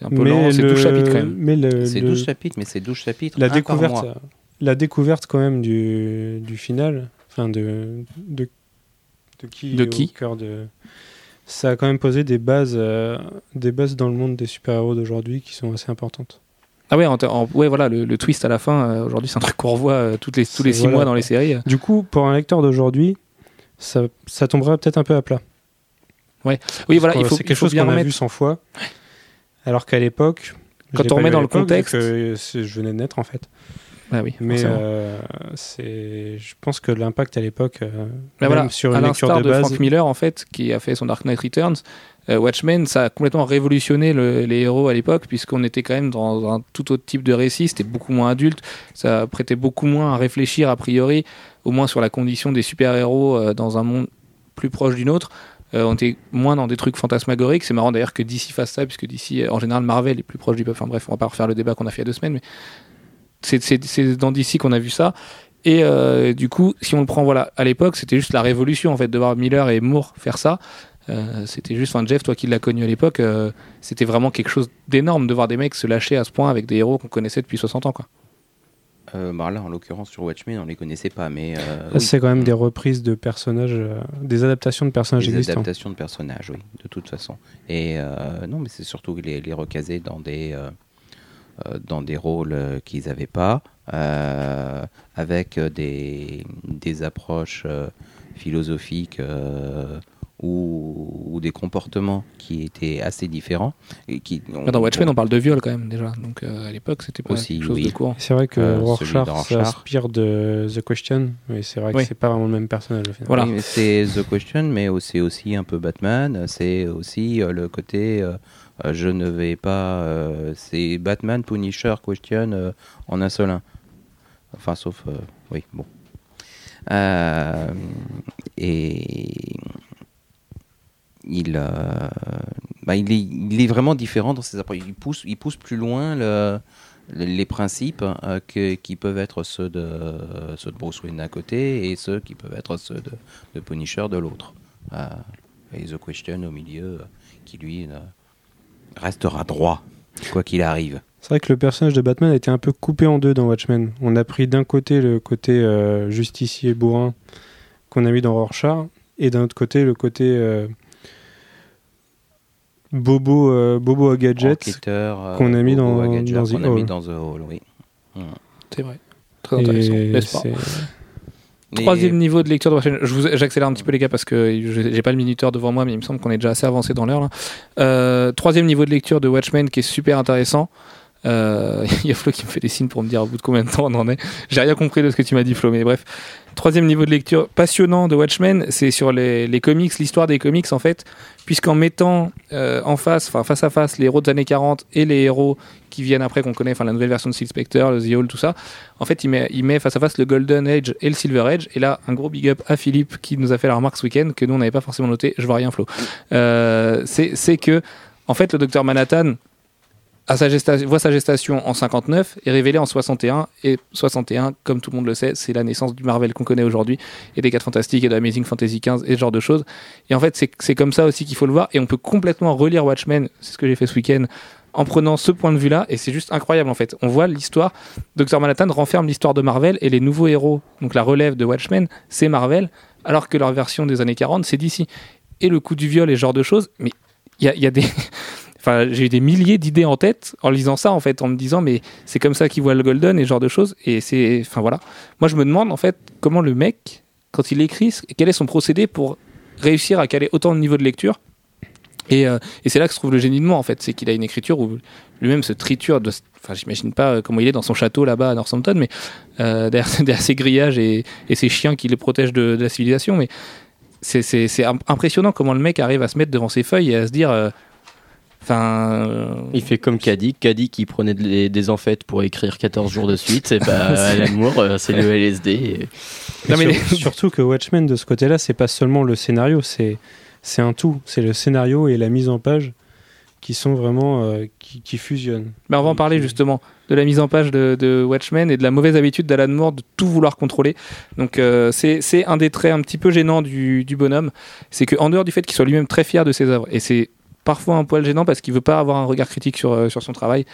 C'est un peu mais lent, c'est le- 12 chapitres quand même. Mais le, C'est le- 12 chapitres, mais c'est 12 chapitres. la un par découverte, mois. la découverte quand même du, du final, enfin de, de de qui De est au qui cœur de ça a quand même posé des bases euh, des bases dans le monde des super-héros d'aujourd'hui qui sont assez importantes. Ah ouais, en, en- ouais voilà, le, le twist à la fin, euh, aujourd'hui, c'est un truc qu'on revoit euh, toutes les, tous les 6 voilà. mois dans les séries. Du coup, pour un lecteur d'aujourd'hui, ça, ça tombera peut-être un peu à plat. Oui, Parce voilà, il faut, c'est il quelque faut chose qu'on a remettre. vu 100 fois. Alors qu'à l'époque, je Quand on remet dans le contexte- que c'est- je venais de naître en fait. Ah oui, Mais euh, c'est, je pense que l'impact à l'époque, euh, voilà, sur à une lecture de, de, base, Frank Miller, en fait, qui a fait son Dark Knight Returns, euh, Watchmen, ça a complètement révolutionné le- les héros à l'époque, puisqu'on était quand même dans un tout autre type de récit, c'était beaucoup moins adulte, ça prêtait beaucoup moins à réfléchir a priori, au moins sur la condition des super-héros euh, dans un monde plus proche du nôtre. Euh, on était moins dans des trucs fantasmagoriques. C'est marrant d'ailleurs que DC fasse ça, puisque DC, euh, en général, Marvel est plus proche du peuple. Enfin bref, on va pas refaire le débat qu'on a fait il y a deux semaines, mais c'est- dans DC qu'on a vu ça. Et euh, du coup, si on le prend voilà, à l'époque, c'était juste la révolution en fait de voir Miller et Moore faire ça. C'était juste, enfin Jeff, toi qui l'as connu à l'époque, c'était vraiment quelque chose d'énorme de voir des mecs se lâcher à ce point avec des héros qu'on connaissait depuis 60 ans. Quoi. Euh, bah là, en l'occurrence, sur Watchmen, on les connaissait pas, mais euh, oui. c'est quand même des reprises de personnages, euh, des adaptations de personnages des existants. adaptations de personnages, oui, de toute façon. Et euh, non, mais c'est surtout les, les recaser dans des euh, euh, dans des rôles euh, qu'ils n'avaient pas, euh, avec euh, des, des approches euh, philosophiques ou, ou des comportements qui étaient assez différents. Et qui, Dans Watchmen, on parle de viol quand même déjà. Donc à l'époque, c'était pas Aussi, quelque chose oui. de courant. C'est vrai que Euh, Rorschach s'inspire de The Question, mais c'est vrai que Oui. c'est pas vraiment le même personnage au final. Voilà. Oui, c'est The Question, mais c'est aussi un peu Batman. C'est aussi euh, le côté euh, euh, je ne vais pas. euh, c'est Batman, Punisher, Question euh, en un seul un. Enfin, sauf. euh, oui, bon. Euh, et. Il, euh, bah, il, est, il est vraiment différent dans ses approches. Il pousse, il pousse plus loin le, les principes euh, que- qui peuvent être ceux de, ceux de Bruce Wayne d'un côté et ceux qui peuvent être ceux de, de Punisher de l'autre. Euh, et The Question au milieu, euh, qui lui restera droit, quoi qu'il arrive. C'est vrai que le personnage de Batman a été un peu coupé en deux dans Watchmen. On a pris d'un côté le côté justicier bourrin qu'on a mis dans Rorschach, et d'un autre côté le côté bobo, euh, bobo à gadget. Euh, qu'on a mis dans- The qu'on a mis Hall. dans The Hall, oui. C'est vrai. Très intéressant, Et n'est-ce pas c'est- Mais- Troisième niveau de lecture de Watchmen. Je vous- J'accélère un petit peu les gars parce que j'ai pas le minuteur devant moi, mais il me semble qu'on est déjà assez avancé dans l'heure. là. Euh, troisième niveau de lecture de Watchmen qui est super intéressant. Euh, [LAUGHS] Il y a Flo qui me fait des signes pour me dire au bout de combien de temps on en est. J'ai rien compris de ce que tu m'as dit Flo, mais bref. Troisième niveau de lecture passionnant de Watchmen, c'est sur les, comics, l'histoire des comics en fait, puisqu'en mettant euh, en face, enfin face à face, les héros des années 40 et les héros qui viennent après qu'on connaît, enfin la nouvelle version de Steel Spectre, The Hall, tout ça, en fait il met, il face à face le Golden Age et le Silver Age. Et là, un gros big up à Philippe qui nous a fait la remarque ce week-end que nous on n'avait pas forcément noté. Je vois rien Flo. Euh, c'est que en fait le docteur Manhattan a sa gestation, voit sa gestation en 59 et révélée en 61. Et 61, comme tout le monde le sait, c'est la naissance du Marvel qu'on connaît aujourd'hui et des 4 Fantastiques et de Amazing Fantasy 15 et ce genre de choses. Et en fait, c'est comme ça aussi qu'il faut le voir. Et on peut complètement relire Watchmen, c'est ce que j'ai fait ce week-end, en prenant ce point de vue-là. Et c'est juste incroyable en fait. On voit l'histoire. Dr. Manhattan renferme l'histoire de Marvel et les nouveaux héros, donc la relève de Watchmen, c'est Marvel, alors que leur version des années 40, c'est DC. Et le coup du viol et ce genre de choses, mais il y a, il y a des. [LAUGHS] J'ai eu des milliers d'idées en tête en lisant ça, en fait, en me disant, mais c'est comme ça qu'il voit le Golden et ce genre de choses. Et c'est. Enfin, voilà. Moi, je me demande, en fait, comment le mec, quand il écrit, quel est son procédé pour réussir à caler autant de niveau de lecture? Et, euh, et c'est là que se trouve le génie de moi, en fait. C'est qu'il a une écriture où lui-même se triture de. Enfin, j'imagine pas euh, comment il est dans son château là-bas à Northampton, mais euh, [LAUGHS] derrière, ses grillages et, et ses chiens qui le protègent de, la civilisation. Mais c'est- c'est c'est im- impressionnant comment le mec arrive à se mettre devant ses feuilles et à se dire. Enfin. euh, Il fait comme Caddy. Caddy qui prenait des, des enfêtes pour écrire 14 jours de suite. C'est pas [LAUGHS] Alan Moore, c'est le LSD. et- Non, mais Sur- surtout que Watchmen de ce côté-là, c'est pas seulement le scénario, c'est c'est un tout. C'est le scénario et la mise en page qui sont vraiment euh, qui, qui fusionnent. Ben, on va en parler justement de la mise en page de, de Watchmen et de la mauvaise habitude d'Alan Moore de tout vouloir contrôler. Donc euh, c'est c'est un des traits un petit peu gênants du, du bonhomme, c'est qu'en dehors du fait qu'il soit lui-même très fier de ses œuvres, et c'est parfois un poil gênant parce qu'il veut pas avoir un regard critique sur, euh, sur son travail.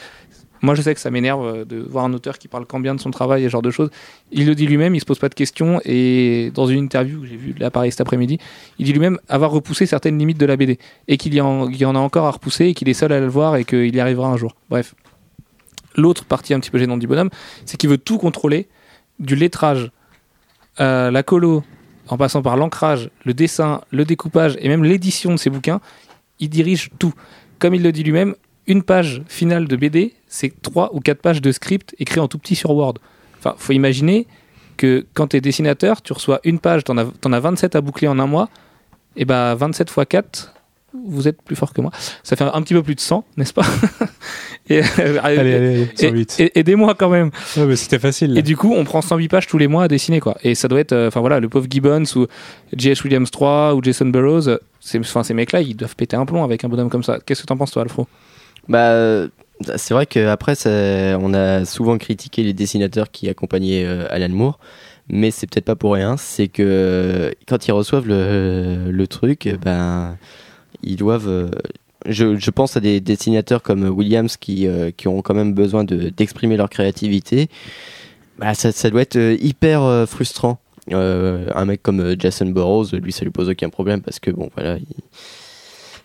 Moi, je sais que ça m'énerve euh, de voir un auteur qui parle quand bien de son travail et ce genre de choses. Il le dit lui-même, il se pose pas de questions. Et dans une interview que j'ai vue là pareil cet après-midi, il dit lui-même avoir repoussé certaines limites de la BD et qu'il y, en- y en a encore à repousser et qu'il est seul à le voir et qu'il y arrivera un jour. Bref. L'autre partie un petit peu gênante du bonhomme, c'est qu'il veut tout contrôler, du lettrage, euh, la colo, en passant par l'ancrage, le dessin, le découpage et même l'édition de ses bouquins. Il dirige tout. Comme il le dit lui-même, une page finale de BD, c'est trois ou quatre pages de script écrit en tout petit sur Word. Enfin, faut imaginer que quand tu es dessinateur, tu reçois une page, tu en, as- t'en as 27 à boucler en un mois, et bah 27 fois 4, vous êtes plus fort que moi. Ça fait un petit peu plus de 100, n'est-ce pas [LAUGHS] Et, euh, Allez, allez, allez, et- 108. et- Aidez-moi quand même. Ouais, mais c'était facile. là. Et du coup, on prend 108 pages tous les mois à dessiner, quoi. Et ça doit être, euh, enfin voilà, le pauvre Gibbons ou J.S. Williams 3 ou Jason Burroughs, c'est- enfin ces mecs-là, ils doivent péter un plomb avec un bonhomme comme ça. Qu'est-ce que t'en penses, toi, Alfro? Bah, c'est vrai qu'après, on a souvent critiqué les dessinateurs qui accompagnaient euh, Alan Moore, mais c'est peut-être pas pour rien. C'est que quand ils reçoivent le, le truc, ben, ils doivent. euh, je, je pense à des dessinateurs comme Williams qui, euh, qui ont quand même besoin de- d'exprimer leur créativité. Bah, ça, ça doit être euh, hyper frustrant. Un mec comme Jason Burroughs, lui, ça lui pose aucun problème parce que bon, voilà, il,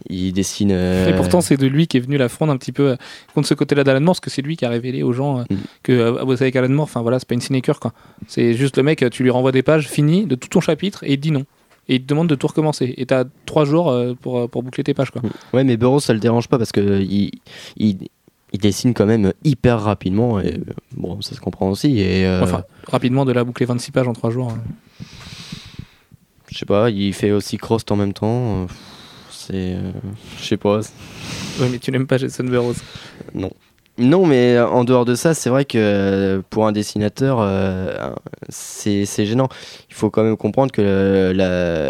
il dessine. euh, Et pourtant, c'est de lui qui est venu la fronde un petit peu euh, contre ce côté-là d'Alan Moore, parce que c'est lui qui a révélé aux gens euh, Mhm. que euh, bosser avec Alan Moore, enfin voilà, c'est pas une sinecure, quoi. C'est juste le mec, tu lui renvoies des pages finies de tout ton chapitre et il te dit non. Et il te demande de tout recommencer. Et t'as trois jours euh, pour, euh, pour boucler tes pages. Quoi. Ouais, mais Burroughs, ça le dérange pas parce que il, il, il dessine quand même hyper rapidement. Et euh, bon, ça se comprend aussi. Et euh, Enfin, rapidement, de la boucler 26 pages en trois jours. hein. je sais pas, il fait aussi Crost en même temps. C'est. euh, je sais pas. Ouais, mais tu n'aimes pas Jason Burroughs. Non, mais en dehors de ça, c'est vrai que euh, pour un dessinateur, euh, c'est gênant. Il faut quand même comprendre que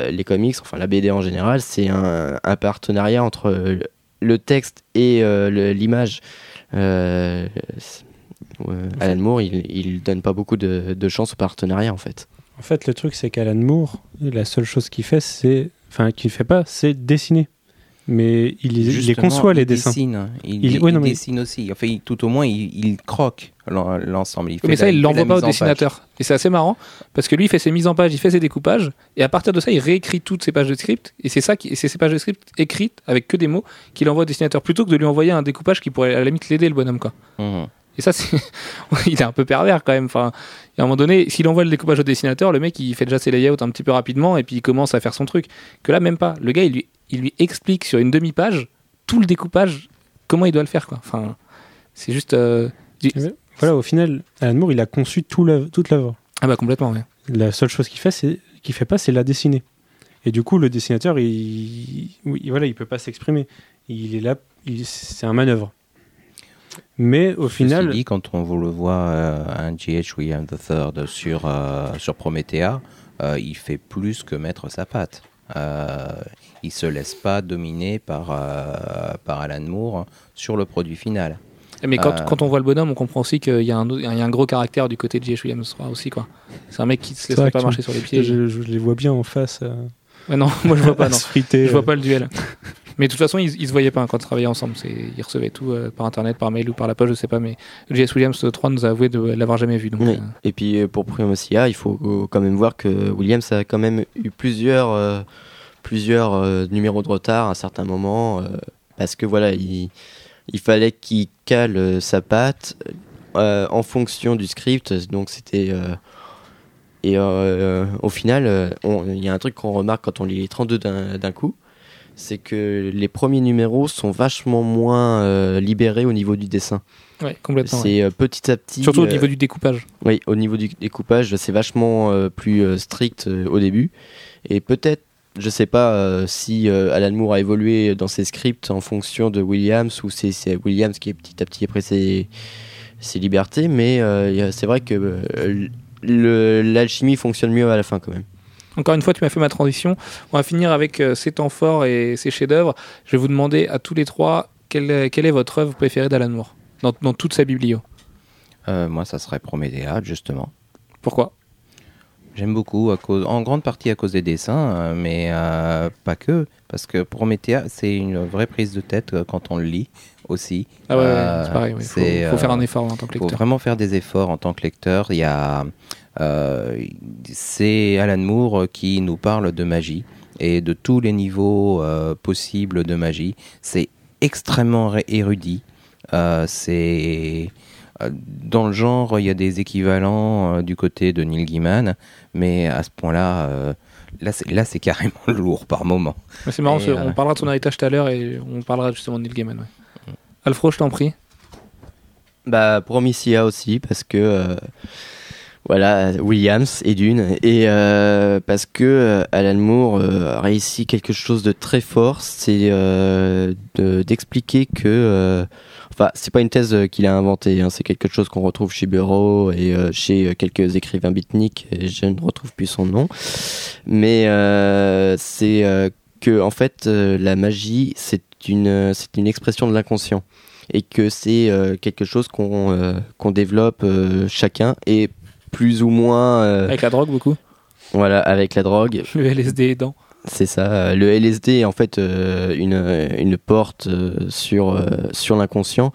les comics, enfin la BD en général, c'est un, partenariat entre le- texte et euh, l'image. Euh, Alan Moore, il, il donne pas beaucoup de, de chance au partenariat en fait. En fait, le truc, c'est qu'Alan Moore, la seule chose qu'il fait, c'est. Enfin, qu'il fait pas, c'est dessiner. Mais il, il les conçoit, les dessins. Dessine. Il, Il- il ouais, non, mais- dessine aussi. Enfin, il- tout au moins, il, il croque l'en- l'ensemble. Il fait Mais ça, la- il l'envoie pas au dessinateur. Et c'est assez marrant parce que lui, il fait ses mises en page, il fait ses découpages, et à partir de ça, il réécrit toutes ses pages de script. Et c'est ça, c'est ces pages de script écrites avec que des mots qu'il envoie au dessinateur plutôt que de lui envoyer un découpage qui pourrait à la limite l'aider le bonhomme quoi. Mhm. Et ça, c'est, [LAUGHS] il est un peu pervers quand même. Enfin, à un moment donné, s'il envoie le découpage au dessinateur, le mec il fait déjà ses layouts un petit peu rapidement et puis il commence à faire son truc. Que là, même pas. Le gars, il lui, il lui explique sur une demi-page tout le découpage, comment il doit le faire quoi. Enfin, c'est juste. euh, Voilà, au final, Alan Moore, il a conçu tout toute l'œuvre. Ah bah complètement. Ouais. La seule chose qu'il fait, c'est qu'il fait pas, c'est la dessiner. Et du coup, le dessinateur, il, oui, voilà, il peut pas s'exprimer. Il est là, il- c'est un manœuvre. Mais au Ceci final, dit, quand on vous le voit, euh, un G.H. William III sur, euh, sur Promethea, euh, il fait plus que mettre sa patte. Euh, il se laisse pas dominer par, euh, par Alan Moore sur le produit final. Mais quand, Euh. quand on voit le bonhomme, on comprend aussi qu'il y, a un il y a un gros caractère du côté de J.H. Williams III aussi quoi. C'est un mec qui se C'est laisse pas marcher sur les pieds. je, je les vois bien en face. euh, Ouais, non, [LAUGHS] moi je vois pas. à Non. se friter, Je vois pas le duel. Mais de toute façon, ils, ils se voyaient pas hein, quand ils travaillaient ensemble. Ils recevaient tout euh, par internet, par mail ou par la poste, je sais pas. Mais J.S. Williams III nous a avoué de l'avoir jamais vu. Donc, Oui. euh, Et puis euh, pour Primosia, il faut euh, quand même voir que Williams a quand même eu plusieurs, euh, plusieurs euh, numéros de retard à certains moments, euh, parce que voilà, il, il fallait qu'il cale euh, sa patte euh, en fonction du script, donc c'était... euh, et euh, au final, euh, il y a un truc qu'on remarque quand on lit les 32 d'un d'un coup, c'est que les premiers numéros sont vachement moins euh, libérés au niveau du dessin. ouais, complètement. C'est euh, petit à petit... Surtout au euh, niveau du découpage. oui, au niveau du découpage, c'est vachement plus strict au début. Et peut-être, je sais pas euh, si euh, Alan Moore a évolué dans ses scripts en fonction de Williams ou c'est c'est Williams qui est petit à petit pris ses, ses libertés, mais euh, c'est vrai que l'alchimie fonctionne mieux à la fin quand même. Encore une fois, tu m'as fait ma transition. On va finir avec euh, ces temps forts et ces chefs-d'œuvre. Je vais vous demander à tous les trois quelle, est- quelle est votre œuvre préférée d'Alan Moore? Dans, dans toute sa biblio. Euh, moi, ça serait Promethea, justement. Pourquoi? J'aime beaucoup, à cause, en grande partie à cause des dessins, euh, mais euh, pas que, parce que Promethea, c'est une vraie prise de tête euh, quand on le lit aussi. Ah ouais, Euh, c'est pareil. Il faut, faut faire euh, un effort en tant que Il faut lecteur. vraiment faire des efforts en tant que lecteur. Il y a, euh, c'est Alan Moore qui nous parle de magie et de tous les niveaux euh, possibles de magie. C'est extrêmement érudit. Euh, c'est euh, dans le genre, il y a des équivalents euh, du côté de Neil Gaiman, mais à ce point-là, euh, là, c'est, là, c'est carrément [LAUGHS] lourd par moment. Mais C'est marrant, euh, on parlera de son héritage tout à l'heure et on parlera justement de Neil Gaiman. Ouais. Alfro, je t'en prie. Bah, Promicia aussi, parce que. Voilà, Williams et Dune. Et euh, parce que euh, Alan Moore euh, a réussi quelque chose de très fort, c'est de- d'expliquer que. Enfin, c'est pas une thèse qu'il a inventée, hein, c'est quelque chose qu'on retrouve chez Burroughs et chez quelques écrivains beatniks, et je ne retrouve plus son nom. Mais c'est que, en fait, la magie, c'est une, une expression de l'inconscient et que c'est quelque chose qu'on développe chacun et plus ou moins euh, Avec la drogue, beaucoup. voilà avec la drogue [LAUGHS] Le LSD aidant. c'est ça le LSD est en fait euh, une, une porte euh, sur sur l'inconscient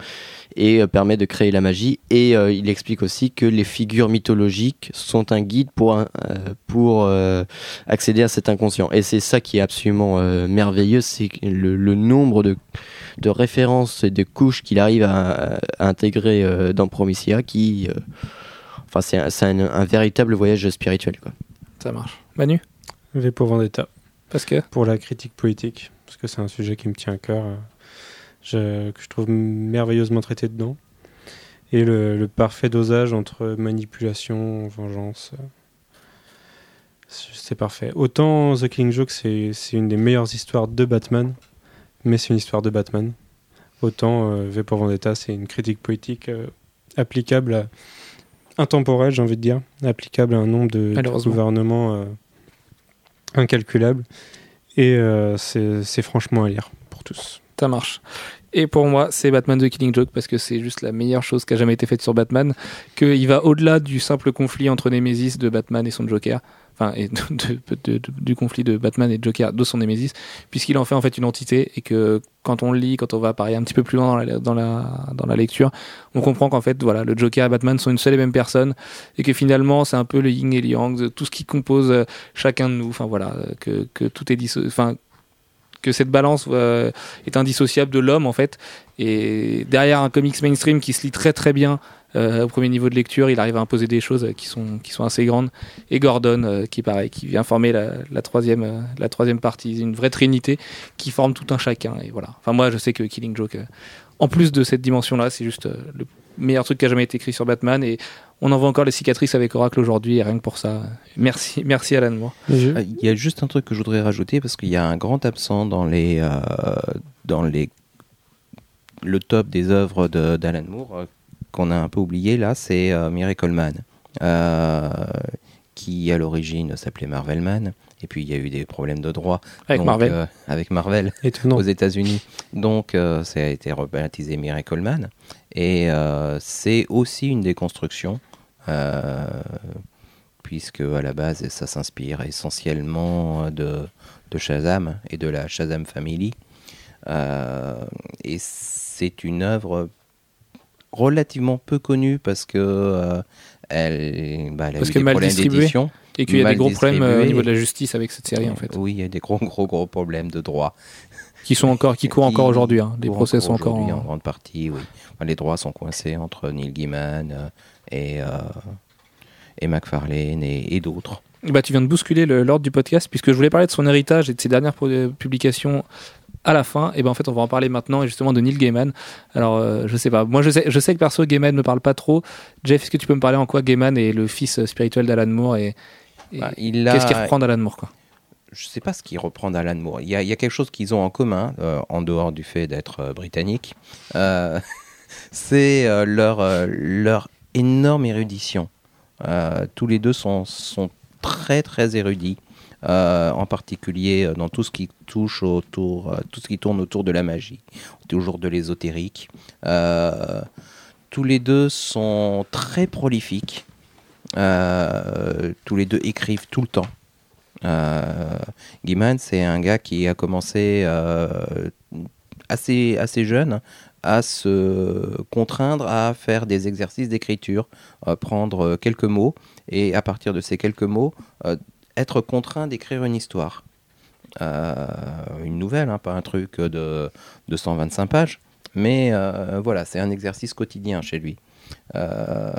et euh, permet de créer la magie et euh, il explique aussi que les figures mythologiques sont un guide pour un- euh, pour accéder à cet inconscient et c'est ça qui est absolument merveilleux c'est le, le nombre de de références et de couches qu'il arrive à, à intégrer dans Promicia qui enfin c'est un, c'est un- un véritable voyage spirituel quoi. Ça marche. Manu? V pour Vendetta. Parce que? Pour la critique politique, parce que c'est un sujet qui me tient à cœur, euh, je- que je trouve merveilleusement traité dedans. Et le, le parfait dosage entre manipulation, vengeance. euh, c'est parfait. Autant The Killing Joke, c'est c'est une des meilleures histoires de Batman, mais c'est une histoire de Batman. Autant euh, V pour Vendetta, c'est une critique politique euh, applicable à. Intemporelle, j'ai envie de dire, applicable à un nombre de, gouvernements euh, incalculables. Et euh, c'est c'est franchement à lire pour tous. ça marche. Et pour moi, c'est Batman The Killing Joke parce que c'est juste la meilleure chose qui a jamais été faite sur Batman. Qu'il va au-delà du simple conflit entre Nemesis de Batman et son Joker. Enfin, du conflit de Batman et Joker de son Nemesis. Puisqu'il en fait en fait une entité et que quand on lit, quand on va apparaître un petit peu plus loin dans la, dans la, lecture, on comprend qu'en fait, voilà, le Joker et Batman sont une seule et même personne et que finalement, c'est un peu le yin et le yang, tout ce qui compose euh, chacun de nous. Enfin voilà, euh, que, tout est disso- enfin que cette balance euh, est indissociable de l'homme en fait. Et derrière un comics mainstream qui se lit très très bien au premier niveau de lecture, il arrive à imposer des choses euh, qui sont qui sont assez grandes. Et Gordon, euh, qui pareil, qui vient former la, la troisième euh, la troisième partie, une vraie trinité qui forme tout un chacun. Et voilà. Enfin moi, je sais que Killing Joke, euh, en plus de cette dimension-là, c'est juste euh, le meilleur truc qui a jamais été écrit sur Batman. Et on en voit encore les cicatrices avec Oracle aujourd'hui. Et rien que pour ça, euh, merci [LAUGHS] merci Alan Moore. Euh, Il y a juste un truc que je voudrais rajouter parce qu'il y a un grand absent dans les euh, dans les le top des œuvres de- d'Alan Moore euh, qu'on a un peu oublié là, c'est euh, Miracle Man, euh, qui à l'origine s'appelait Marvelman. Et puis il y a eu des problèmes de droit Avec donc, Marvel. euh, avec Marvel Étonnant. aux États-Unis. Donc, euh, ça a été rebaptisé Miracle Man. Et euh, c'est aussi une déconstruction, puisque à la base, ça s'inspire essentiellement de, de Shazam et de la Shazam Family. Et c'est une œuvre relativement peu connue parce que euh, elle, bah, elle a Parce eu des mal problèmes distribuée. d'édition. Et qu'il y a des gros problèmes euh, au niveau de la justice avec cette série en fait, Oui, il y a des gros, gros, gros problèmes de droit. qui sont encore qui courent encore aujourd'hui. hein. Les procès sont encore. en- en grande partie, oui. Enfin, les droits sont coincés entre Neil Gaiman euh, et, euh, et McFarlane et, et d'autres. Bah, tu viens de bousculer le- l'ordre du podcast puisque je voulais parler de son héritage et de ses dernières publications à la fin. Et ben en fait, on va en parler maintenant et justement de Neil Gaiman. Alors, euh, je sais pas. Moi, je sais, je sais que perso, Gaiman ne me parle pas trop. Jeff, est-ce que tu peux me parler en quoi Gaiman est le fils spirituel d'Alan Moore et, et Bah, a- qu'est-ce qu'il reprend d'Alan Moore quoi? Je sais pas ce qu'ils reprend d'Alan Moore. Il y, a, il y a quelque chose qu'ils ont en commun, euh, en dehors du fait d'être euh, britannique. Euh, [LAUGHS] c'est leur, leur énorme érudition. Tous les deux sont, sont très très érudits. Euh, en particulier euh, dans tout ce qui touche autour, euh, tout ce qui tourne autour de la magie, toujours de l'ésotérique. Tous les deux sont très prolifiques. Tous les deux écrivent tout le temps. Gaiman, c'est un gars qui a commencé assez, assez jeune à se contraindre à faire des exercices d'écriture, prendre quelques mots et à partir de ces quelques mots, être contraint d'écrire une histoire. Euh, une nouvelle, hein, pas un truc de, de 125 pages, mais euh, voilà, c'est un exercice quotidien chez lui. Euh,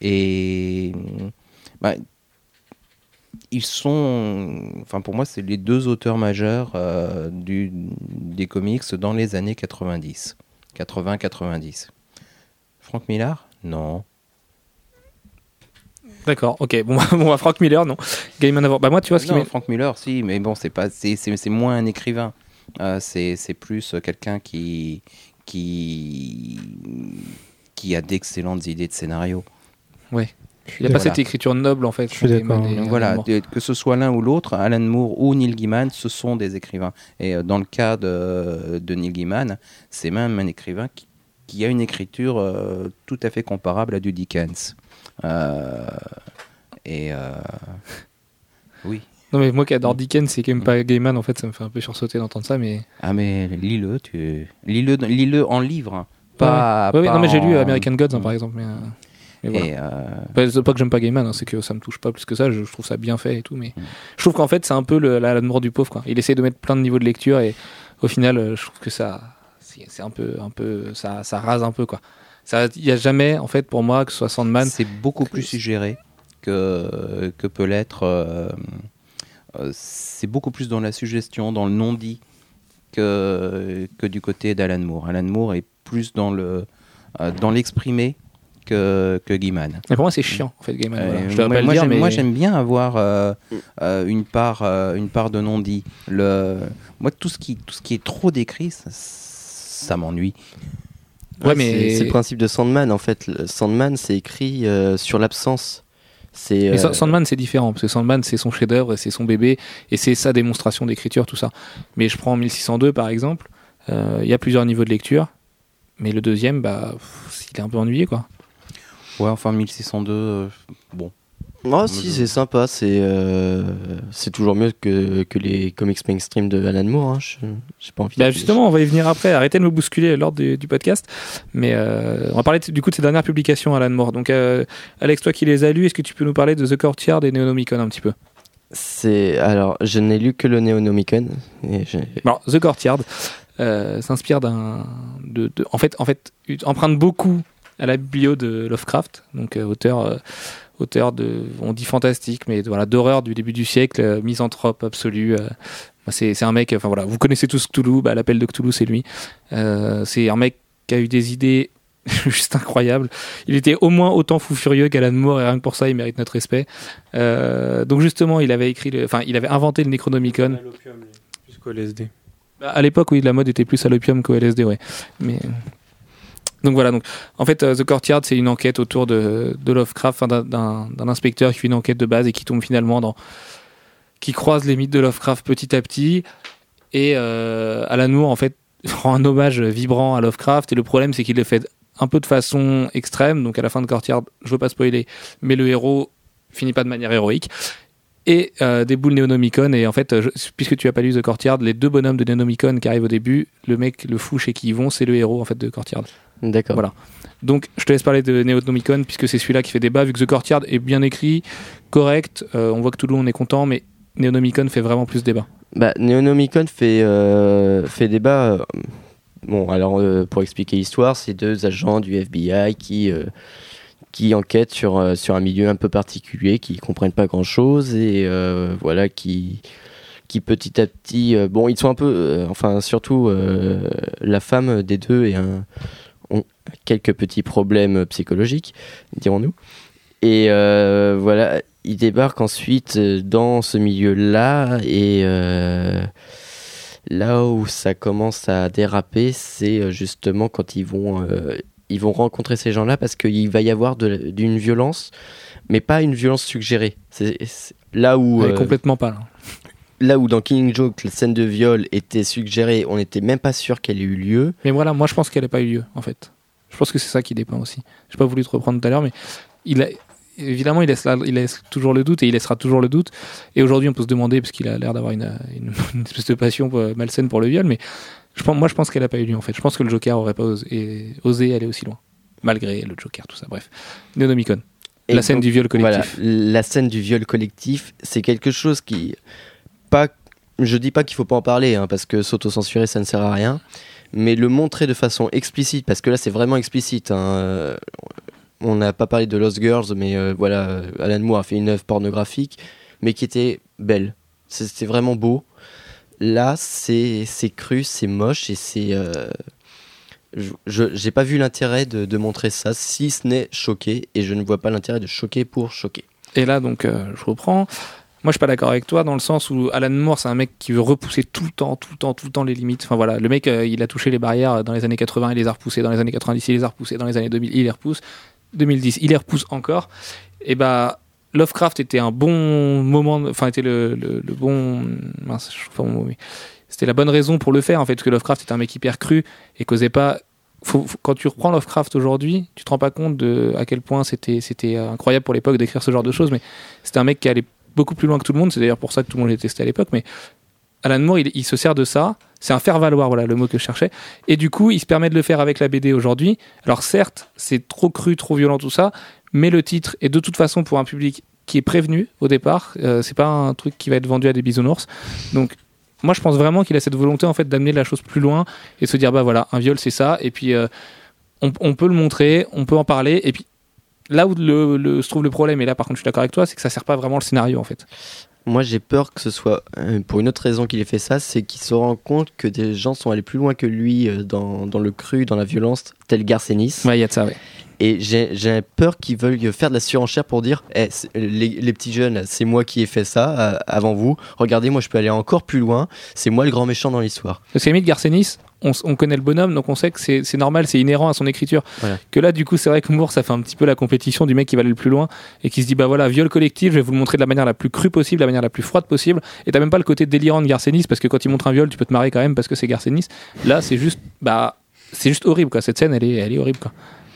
et bah, ils sont, enfin pour moi, c'est les deux auteurs majeurs des comics dans les années 90, 80-90. Frank Miller Non. D'accord, ok. Bon, [LAUGHS] bon, bah, Frank Miller, non. Gaiman avant. Bah moi, tu vois ce qui m'est- Frank Miller, si, mais bon, c'est pas, c'est, c'est, c'est moins un écrivain. Euh, c'est, c'est plus quelqu'un qui, qui, qui a d'excellentes idées de scénario. Il a pas Voilà. cette écriture noble en fait. Je suis d'accord. voilà, que ce soit l'un ou l'autre, Alan Moore ou Neil Gaiman, ce sont des écrivains. Et euh, dans le cas de, de Neil Gaiman, c'est même un écrivain qui, qui a une écriture euh, tout à fait comparable à du Dickens. Euh, et euh, oui. Non mais moi qui adore Dickens, c'est quand même pas Gaiman en fait, ça me fait un peu sursauter d'entendre ça, mais. Ah mais lis-le, tu lis-le, lis-le en livre, hein. pas. Ouais, ouais, pas non mais j'ai lu en- American Gods hein, par exemple, mais. euh, mais voilà. Et euh, Bah, pas que j'aime pas Gaiman, hein, c'est que ça me touche pas plus que ça. Je, je trouve ça bien fait et tout, mais Mm. je trouve qu'en fait c'est un peu le, la, la mort du pauvre. Quoi. Il essaie de mettre plein de niveaux de lecture et au final, je trouve que ça, c'est c'est un peu, un peu, ça, ça rase un peu quoi. Il y a jamais en fait pour moi que ce soit Sandman. c'est beaucoup plus suggéré que, que peut l'être euh, euh, c'est beaucoup plus dans la suggestion, dans le non-dit que, que du côté d'Alan Moore. Alan Moore est plus dans le euh, dans l'exprimer que, que Gaiman. Mais pour moi, c'est chiant, en fait, Gaiman. Voilà. Je moi, moi, j'aime- mais bien avoir euh, euh, une part une part de non-dit. Le moi tout ce qui tout ce qui est trop décrit ça, ça m'ennuie. Ouais, Ouais, mais- c'est- le principe de Sandman en fait. Le Sandman, c'est écrit euh, sur l'absence. C'est euh, Sandman, c'est différent, parce que Sandman, c'est son chef-d'œuvre, et c'est son bébé, et c'est sa démonstration d'écriture, tout ça. Mais je prends 1602, par exemple, euh, il y a plusieurs niveaux de lecture, mais le deuxième, bah, pff, il est un peu ennuyé, quoi. Ouais, enfin 1602 euh, bon. Oh si, c'est sympa, c'est euh, c'est toujours mieux que, que les comics mainstream de Alan Moore. Hein. Je- pas envie Bah justement, on va y venir après. Arrêtez de me bousculer lors du, du podcast. Mais euh, on va parler du coup de ces dernières publications, Alan Moore. Donc, euh, Alex, toi qui les as lues, est-ce que tu peux nous parler de The Courtyard et Neonomicon un petit peu? C'est alors, je n'ai lu que le Neonomicon. Et Alors, The Courtyard s'inspire d'un. De, de- en fait, en fait, emprunte beaucoup à la bio de Lovecraft, donc auteur. Auteur de, on dit fantastique, mais voilà, d'horreur du début du siècle, euh, misanthrope absolu. euh, c'est c'est un mec, enfin voilà, vous connaissez tous Cthulhu, bah, l'appel de Cthulhu, c'est lui. Euh, c'est un mec qui a eu des idées [LAUGHS] juste incroyables. Il était au moins autant fou furieux qu'Alan Moore, et rien que pour ça, il mérite notre respect. Euh, donc justement, il avait écrit, enfin, il avait inventé le Necronomicon. Jusqu'au LSD. Bah, À l'époque, oui, la mode était plus à l'opium qu'au LSD, ouais. Mais donc voilà. Donc en fait, euh, The Courtyard, c'est une enquête autour de, Lovecraft, d'un- inspecteur qui fait une enquête de base et qui tombe finalement dans, qui croise les mythes de Lovecraft petit à petit. Et euh, Alan Moore, en fait, [LAUGHS] rend un hommage vibrant à Lovecraft. Et le problème, c'est qu'il le fait un peu de façon extrême. Donc à la fin de Courtyard, je veux pas spoiler, mais le héros finit pas de manière héroïque et euh, des boules Neonomicon. Et en fait, puisque tu as pas lu The Courtyard, les deux bonhommes de Neonomicon qui arrivent au début, le mec, le fou chez qui ils vont, c'est le héros en fait de Courtyard. D'accord. Voilà. Donc, je te laisse parler de Neonomicon puisque c'est celui-là qui fait débat. Vu que The Courtyard est bien écrit, correct, euh, on voit que tout le monde est content, mais Neonomicon fait vraiment plus débat. Bah, Neonomicon fait, euh, fait débat. euh, bon, alors pour expliquer l'histoire, c'est deux agents du FBI qui, qui enquêtent sur, sur un milieu un peu particulier, qui comprennent pas grand chose et voilà, qui, qui petit à petit. euh, bon, ils sont un peu. euh, enfin, surtout euh, la femme des deux et un, quelques petits problèmes psychologiques, dirons-nous. Et euh, voilà, ils débarquent ensuite euh, dans ce milieu-là et euh, là où ça commence à déraper, c'est justement quand ils vont, euh, ils vont rencontrer ces gens-là parce qu'il va y avoir d'une violence, mais pas une violence suggérée. C'est là où complètement pas là. là où dans Killing Joke la scène de viol était suggérée, on n'était même pas sûr qu'elle ait eu lieu. Mais voilà, moi je pense qu'elle n'a pas eu lieu en fait. Je pense que c'est ça qui dépend aussi. J'ai pas voulu te reprendre tout à l'heure, mais il a, évidemment il laisse, la- il laisse toujours le doute et il laissera toujours le doute. Et aujourd'hui on peut se demander, parce qu'il a l'air d'avoir une, une, [LAUGHS] une espèce de passion malsaine pour le viol, mais je pense, moi je pense qu'elle n'a pas eu lieu en fait. Je pense que le Joker aurait pas osé, aller aussi loin. Malgré le Joker, tout ça, bref. Neonomicon. Et la scène du viol collectif. La scène du viol collectif, c'est quelque chose qui. Pas, je dis pas qu'il faut pas en parler, hein, parce que s'autocensurer, ça ne sert à rien. Mais le montrer de façon explicite, parce que là, c'est vraiment explicite. hein, euh, On n'a pas parlé de Lost Girls, mais euh, voilà, euh, Alan Moore a fait une œuvre pornographique, mais qui était belle. C'était vraiment beau. Là, c'est cru, c'est moche, et c'est. je- j'ai pas vu l'intérêt de, de montrer ça, si ce n'est choquer, et je ne vois pas l'intérêt de choquer pour choquer. Et là, donc, je reprends. Moi, je suis pas d'accord avec toi dans le sens où Alan Moore, c'est un mec qui veut repousser tout le temps, tout le temps, tout le temps les limites. Enfin voilà, le mec, euh, il a touché les barrières dans les années 80, il les a repoussées dans les années 90, il les a repoussées dans les années 2000, il les repousse. 2010, il les repousse encore. Et bah, Lovecraft était un bon moment, enfin, était le, le, bon. Mince, je pas mon mot, mais c'était la bonne raison pour le faire en fait, parce que Lovecraft était un mec hyper cru et causait pas. Quand tu reprends Lovecraft aujourd'hui, tu te rends pas compte de à quel point c'était c'était incroyable pour l'époque d'écrire ce genre de choses, mais c'était un mec qui allait beaucoup plus loin que tout le monde. C'est d'ailleurs pour ça que tout le monde l'a testé à l'époque. Mais Alan Moore, il, il se sert de ça. C'est un faire-valoir, voilà le mot que je cherchais. Et du coup, il se permet de le faire avec la BD aujourd'hui. Alors certes, c'est trop cru, trop violent, tout ça. Mais le titre est de toute façon pour un public qui est prévenu au départ. Euh, c'est pas un truc qui va être vendu à des bisounours. Donc moi, je pense vraiment qu'il a cette volonté en fait d'amener la chose plus loin et de se dire bah voilà, un viol c'est ça. Et puis euh, on, on peut le montrer, on peut en parler. Et puis là où le, le- se trouve le problème, et là par contre je suis d'accord avec toi, c'est que ça sert pas vraiment le scénario en fait. moi j'ai peur que ce soit euh, pour une autre raison qu'il ait fait ça, c'est qu'il se rend compte que des gens sont allés plus loin que lui euh, dans, dans le cru, dans la violence, tel Garcenis. Ouais, il y a de ça, ouais. Et j'ai peur qu'ils veuillent faire de la surenchère pour dire Eh, c'est- les, les petits jeunes, c'est moi qui ai fait ça euh, avant vous. Regardez, moi je peux aller encore plus loin. C'est moi le grand méchant dans l'histoire. Parce qu'à limite, Garcenis, on, on connaît le bonhomme, donc on sait que c'est c'est normal, c'est inhérent à son écriture. Voilà. Que là, du coup, c'est vrai que Moore, ça fait un petit peu la compétition du mec qui va aller le plus loin et qui se dit, bah voilà, viol collectif, je vais vous le montrer de la manière la plus crue possible, de la manière la plus froide possible. Et t'as même pas le côté délirant de Garcenis, parce que quand il montre un viol, tu peux te marrer quand même parce que c'est Garcenis. Là, c'est juste, bah, c'est juste horrible, quoi. Cette scène, elle est, elle est horrible, quoi.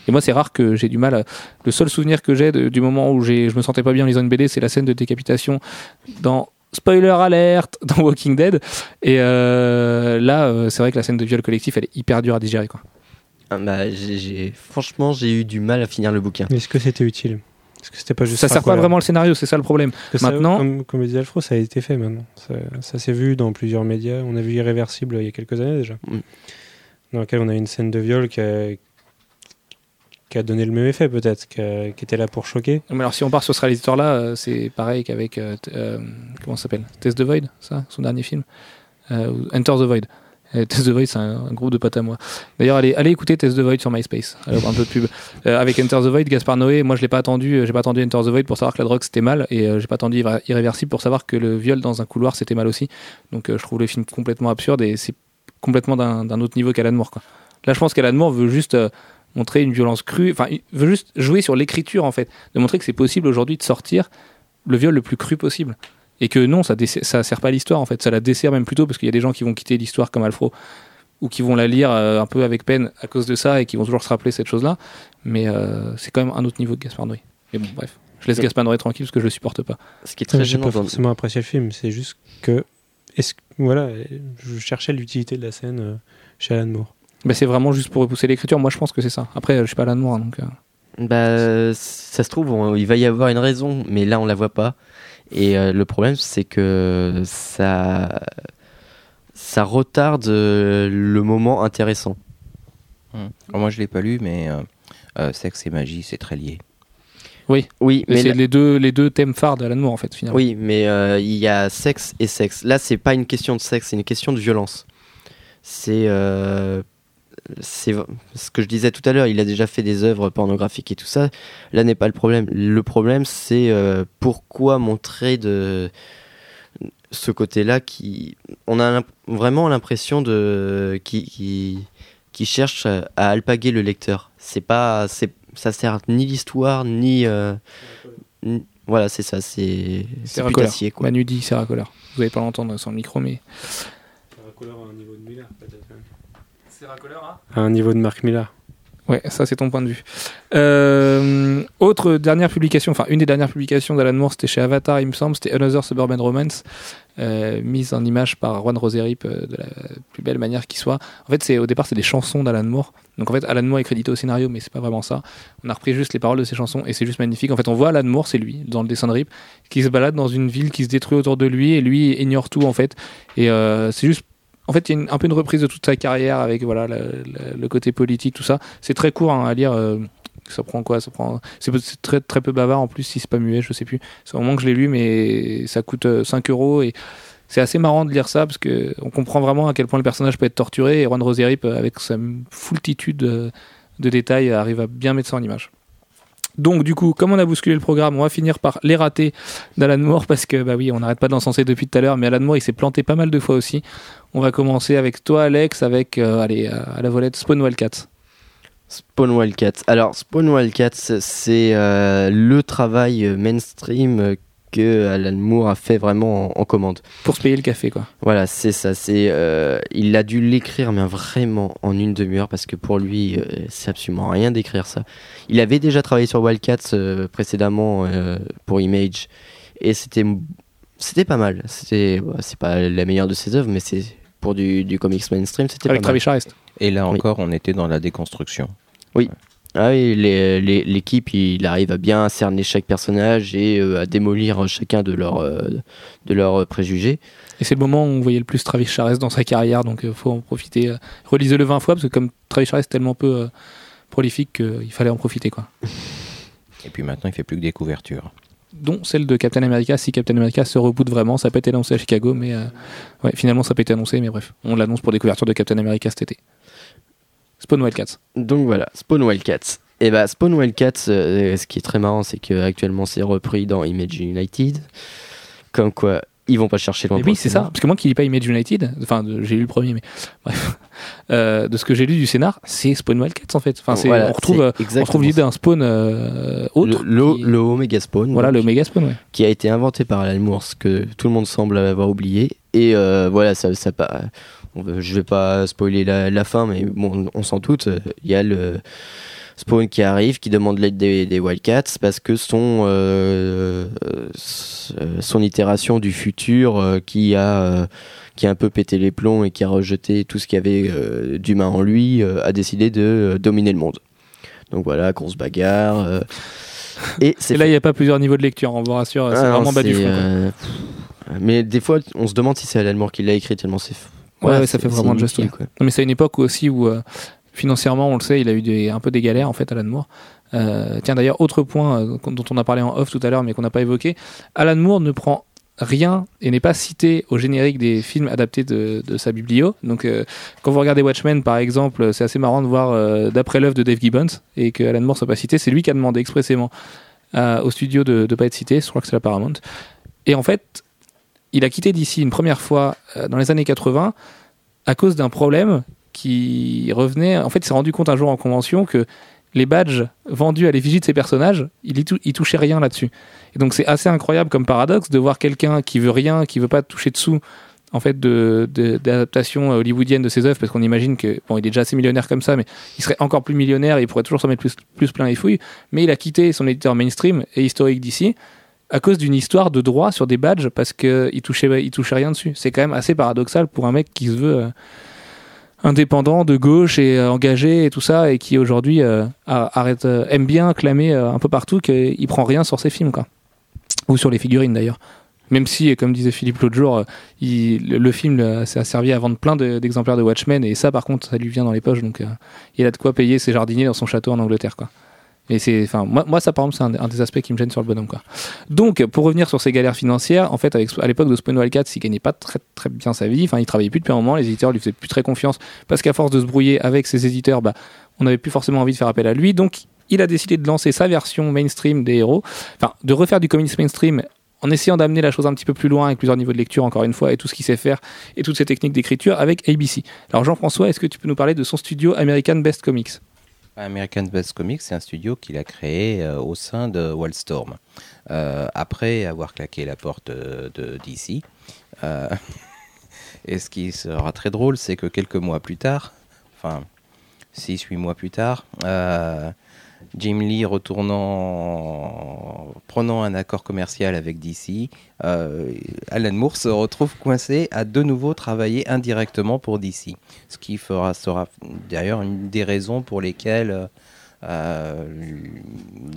Et moi, c'est rare que j'ai du mal. à- Le seul souvenir que j'ai du moment où j'ai, je me sentais pas bien en lisant une BD, c'est la scène de décapitation dans spoiler alert [LAUGHS] dans Walking Dead. Et euh, là, euh, c'est vrai que la scène de viol collectif, elle est hyper dure à digérer. Quoi. Ah, bah, franchement, j'ai eu du mal à finir le bouquin. Est-ce que c'était utile? Est-ce que c'était pas juste Ça sert pas vraiment le scénario, c'est ça le problème. Que ça- Maintenant- comme, comme le disait Alfro, ça a été fait maintenant. Ça, ça s'est vu dans plusieurs médias. On a vu Irréversible il y a quelques années déjà, Mm. dans lequel on a une scène de viol qui a, a donné le même effet peut-être, qui, était là pour choquer. Mais alors, si on part sur ce réalisateur-là, euh, c'est pareil qu'avec. euh, euh, comment s'appelle? Test the Void, ça Son dernier film? Euh, Enter the Void. [LAUGHS] Test the Void, c'est un, groupe de potes à moi. D'ailleurs, allez, allez écouter Test the Void sur MySpace. Alors, un peu de pub. Avec Enter the Void, Gaspard Noé, moi je l'ai pas attendu, j'ai pas attendu Enter the Void pour savoir que la drogue c'était mal, et j'ai pas attendu Irré- Irréversible pour savoir que le viol dans un couloir c'était mal aussi. Donc je trouve le film complètement absurde et c'est complètement d'un autre niveau qu'Alan Moore. Quoi. Là, je pense qu'Alan Moore veut juste montrer une violence crue, enfin, il veut juste jouer sur l'écriture en fait, de montrer que c'est possible aujourd'hui de sortir le viol le plus cru possible. Et que non, ça, dessert- ça sert pas à l'histoire en fait, ça la dessert même plutôt parce qu'il y a des gens qui vont quitter l'histoire comme Alfro ou qui vont la lire euh, un peu avec peine à cause de ça et qui vont toujours se rappeler cette chose-là. Mais euh, c'est quand même un autre niveau que Gaspard Noé. Mais bon, bref, je laisse Ouais. Gaspard Noé tranquille parce que je le supporte pas. Ce qui est très J'ai gênant pas forcément apprécié le film. C'est juste que, est-ce, voilà, je cherchais l'utilité de la scène euh, chez Alan Moore. Mais c'est vraiment juste pour repousser l'écriture. Moi, je pense que c'est ça. Après, euh, je suis pas Alan Moore, donc. euh, Bah, ça se trouve, on- il va y avoir une raison, mais là, on la voit pas. Et euh, le problème, c'est que ça, ça retarde euh, le moment intéressant. Hum. Alors, moi, je l'ai pas lu, mais euh, euh, sexe et magie, c'est très lié. Oui, Mais mais c'est là- les deux, les deux thèmes phares d'Alan Moore, en fait, finalement. oui, mais euh, il y a sexe et sexe. Là, c'est pas une question de sexe, c'est une question de violence. C'est euh, c'est ce que je disais tout à l'heure. Il a déjà fait des œuvres pornographiques et tout ça. Là n'est pas le problème. Le problème, c'est euh, pourquoi montrer de ce côté-là qui on a vraiment l'impression de qui, qui qui cherche à, à alpaguer le lecteur. C'est pas c'est ça sert ni l'histoire ni, euh, ni- voilà c'est ça c'est c'est. Manu dit Sarah Connor. Vous allez pas l'entendre sans le micro, mais. à un niveau de Miller, peut-être. Hein À un niveau de Mark Miller. Ouais, ça c'est ton point de vue. Euh, autre dernière publication, enfin une des dernières publications d'Alan Moore, c'était chez Avatar, il me semble, c'était Another Suburban Romance, euh, mise en image par Juan Roserip euh, de la plus belle manière qui soit. En fait, c'est au départ c'est des chansons d'Alan Moore. Donc en fait, Alan Moore est crédité au scénario, mais c'est pas vraiment ça. On a repris juste les paroles de ces chansons et c'est juste magnifique. En fait, on voit Alan Moore, c'est lui dans le dessin de Rip, qui se balade dans une ville qui se détruit autour de lui et lui ignore tout en fait. Et euh, c'est juste en fait, il y a un peu une reprise de toute sa carrière avec voilà le, côté politique, tout ça. C'est très court hein, à lire. euh, ça prend quoi Ça prend. C'est très très peu bavard en plus si c'est pas muet, je sais plus. C'est au moment que je l'ai lu, mais ça coûte euh, 5 euros et c'est assez marrant de lire ça parce que on comprend vraiment à quel point le personnage peut être torturé et Juan Roserip euh, avec sa foultitude euh, de détails arrive à bien mettre ça en image. Donc du coup, comme on a bousculé le programme, on va finir par les ratés d'Alan Moore parce que bah oui, on n'arrête pas de l'encenser depuis tout à l'heure, mais Alan Moore il s'est planté pas mal de fois aussi. On va commencer avec toi Alex, avec euh, allez euh, à la volette Spawn Wildcat. Spawn Wildcat. Alors, Spawn Wildcat, c'est euh, le travail mainstream que Alan Moore a fait vraiment en, en commande. Pour se payer le café quoi. Voilà, c'est ça. C'est, euh, il a dû l'écrire, mais vraiment en une demi-heure, parce que pour lui, euh, c'est absolument rien d'écrire ça. Il avait déjà travaillé sur Wildcats euh, précédemment euh, pour Image, et c'était, c'était pas mal. C'était, bah, c'est pas la meilleure de ses œuvres, mais c'est pour du, du comics mainstream, c'était Avec pas mal. Travis Charest. Et là Oui. encore, on était dans la déconstruction. Ah oui, l'équipe, il arrive à bien cerner chaque personnage et euh, à démolir chacun de leurs euh, de leurs préjugés. Et c'est le moment où on voyait le plus Travis Charest dans sa carrière, donc il faut en profiter. euh, Relisez-le 20 fois parce que comme Travis Charest est tellement peu euh, prolifique qu'il fallait en profiter quoi. Et puis maintenant, il fait plus que des couvertures. dont celle de Captain America. Si Captain America se reboot vraiment, ça peut être annoncé à Chicago, mais euh, ouais, finalement ça peut être annoncé, mais bref, on l'annonce pour des couvertures de Captain America cet été. Spawn Wildcats. Donc voilà, Spawn Wildcats. Et bah Spawn Wildcats, euh, ce qui est très marrant, c'est que actuellement c'est repris dans Image United. Comme quoi, ils vont pas chercher loin. Pour oui, c'est ça. Parce que moi qui lis pas Image United, enfin, j'ai lu le premier, mais bref, Euh, de ce que j'ai lu du scénar, c'est Spawn Wildcats en fait. Enfin, c'est- Voilà, on retrouve, euh, on exactement retrouve l'idée d'un spawn euh, autre. Le, le, qui- le Omega Spawn. voilà, donc, le méga spawn, ouais. qui a été inventé par Alan Moore, ce que tout le monde semble avoir oublié. Et euh, voilà, ça, ça je vais pas spoiler la, la fin, mais bon, on s'en doute. Il y a le Spawn qui arrive, qui demande l'aide des, des Wildcats parce que son euh, euh, son itération du futur euh, qui a qui a un peu pété les plombs et qui a rejeté tout ce qu'il y avait euh, d'humain en lui, a décidé de dominer le monde. Donc voilà, grosse bagarre. euh, et là, il n'y a pas plusieurs niveaux de lecture, on vous rassure, c'est ah non, vraiment bas du front. Mais des fois, on se demande si c'est Alan Moore qui l'a écrit tellement c'est. Ouais, ouais, ça fait vraiment quoi. Non, mais c'est à une époque aussi où euh, financièrement, on le sait, il a eu des, un peu des galères en fait, Alan Moore. Euh, tiens, d'ailleurs, autre point euh, dont on a parlé en off tout à l'heure, mais qu'on n'a pas évoqué, Alan Moore ne prend rien et n'est pas cité au générique des films adaptés de, de sa biblio. Donc, euh, quand vous regardez Watchmen, par exemple, c'est assez marrant de voir d'après l'œuvre de Dave Gibbons et que Alan Moore soit pas cité. C'est lui qui a demandé expressément au studio de ne pas être cité. Je crois que c'est la Paramount. Et en fait, il a quitté d'ici une première fois euh, dans les années 80 à cause d'un problème qui revenait. En fait, il s'est rendu compte un jour en convention que les badges vendus à l'effigie de ces personnages, il, y touchait rien là-dessus. Et donc, c'est assez incroyable comme paradoxe de voir quelqu'un qui veut rien, qui veut pas toucher dessous en fait de d'adaptation hollywoodienne de ses œuvres parce qu'on imagine que il est déjà assez millionnaire comme ça mais il serait encore plus millionnaire et il pourrait toujours s'en mettre plus, plus plein les fouilles mais il a quitté son éditeur mainstream et historique d'ici à cause d'une histoire de droit sur des badges parce que il touchait il touchait rien dessus. C'est quand même assez paradoxal pour un mec qui se veut euh, indépendant de gauche et euh, engagé et tout ça et qui aujourd'hui euh, aime bien clamer un peu partout qu'il prend rien sur ses films quoi. Ou sur les figurines d'ailleurs. Même si comme disait Philippe l'autre jour le, film a servi à vendre plein de- d'exemplaires de Watchmen et ça par contre ça lui vient dans les poches donc il a de quoi payer ses jardiniers dans son château en Angleterre quoi et c'est enfin moi, moi ça par exemple c'est un, des aspects qui me gêne sur le bonhomme quoi. Donc pour revenir sur ces galères financières en fait à l'époque de Spawn Wildcats il gagnait pas très très bien sa vie. Enfin il travaillait plus depuis un moment. Les éditeurs lui faisaient plus très confiance parce qu'à force de se brouiller avec ses éditeurs bah on n'avait plus forcément envie de faire appel à lui. Donc il a décidé de lancer sa version mainstream des héros. Enfin de refaire du comics mainstream en essayant d'amener la chose un petit peu plus loin avec plusieurs niveaux de lecture encore une fois et tout ce qu'il sait faire et toutes ses techniques d'écriture avec ABC. Alors Jean-François, est-ce que tu peux nous parler de son studio American Best Comics? American Best Comics, c'est un studio qu'il a créé euh, au sein de Wildstorm. Euh, après avoir claqué la porte de, DC. Euh, [LAUGHS] et ce qui sera très drôle, c'est que quelques mois plus tard, enfin 6-8 mois plus tard, Jim Lee retournant, prenant un accord commercial avec DC, euh, Alan Moore se retrouve coincé à de nouveau travailler indirectement pour DC. Ce qui fera, sera d'ailleurs une des raisons pour lesquelles euh,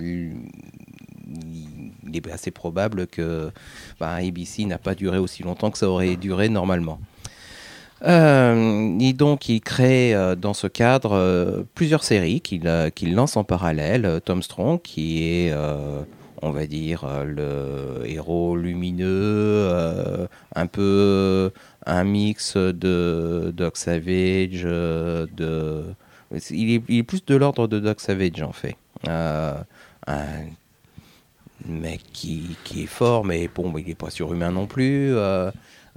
il est assez probable que bah, ABC n'a pas duré aussi longtemps que ça aurait duré normalement. Euh, et donc, il crée euh, dans ce cadre euh, plusieurs séries qu'il euh, lance en parallèle. Euh, Tom Strong, qui est, euh, on va dire, euh, le héros lumineux, euh, un peu un mix de Doc Savage, euh, de... Il est, plus de l'ordre de Doc Savage, en fait. Euh, un mec qui, qui est fort, mais bon, il n'est pas surhumain non plus.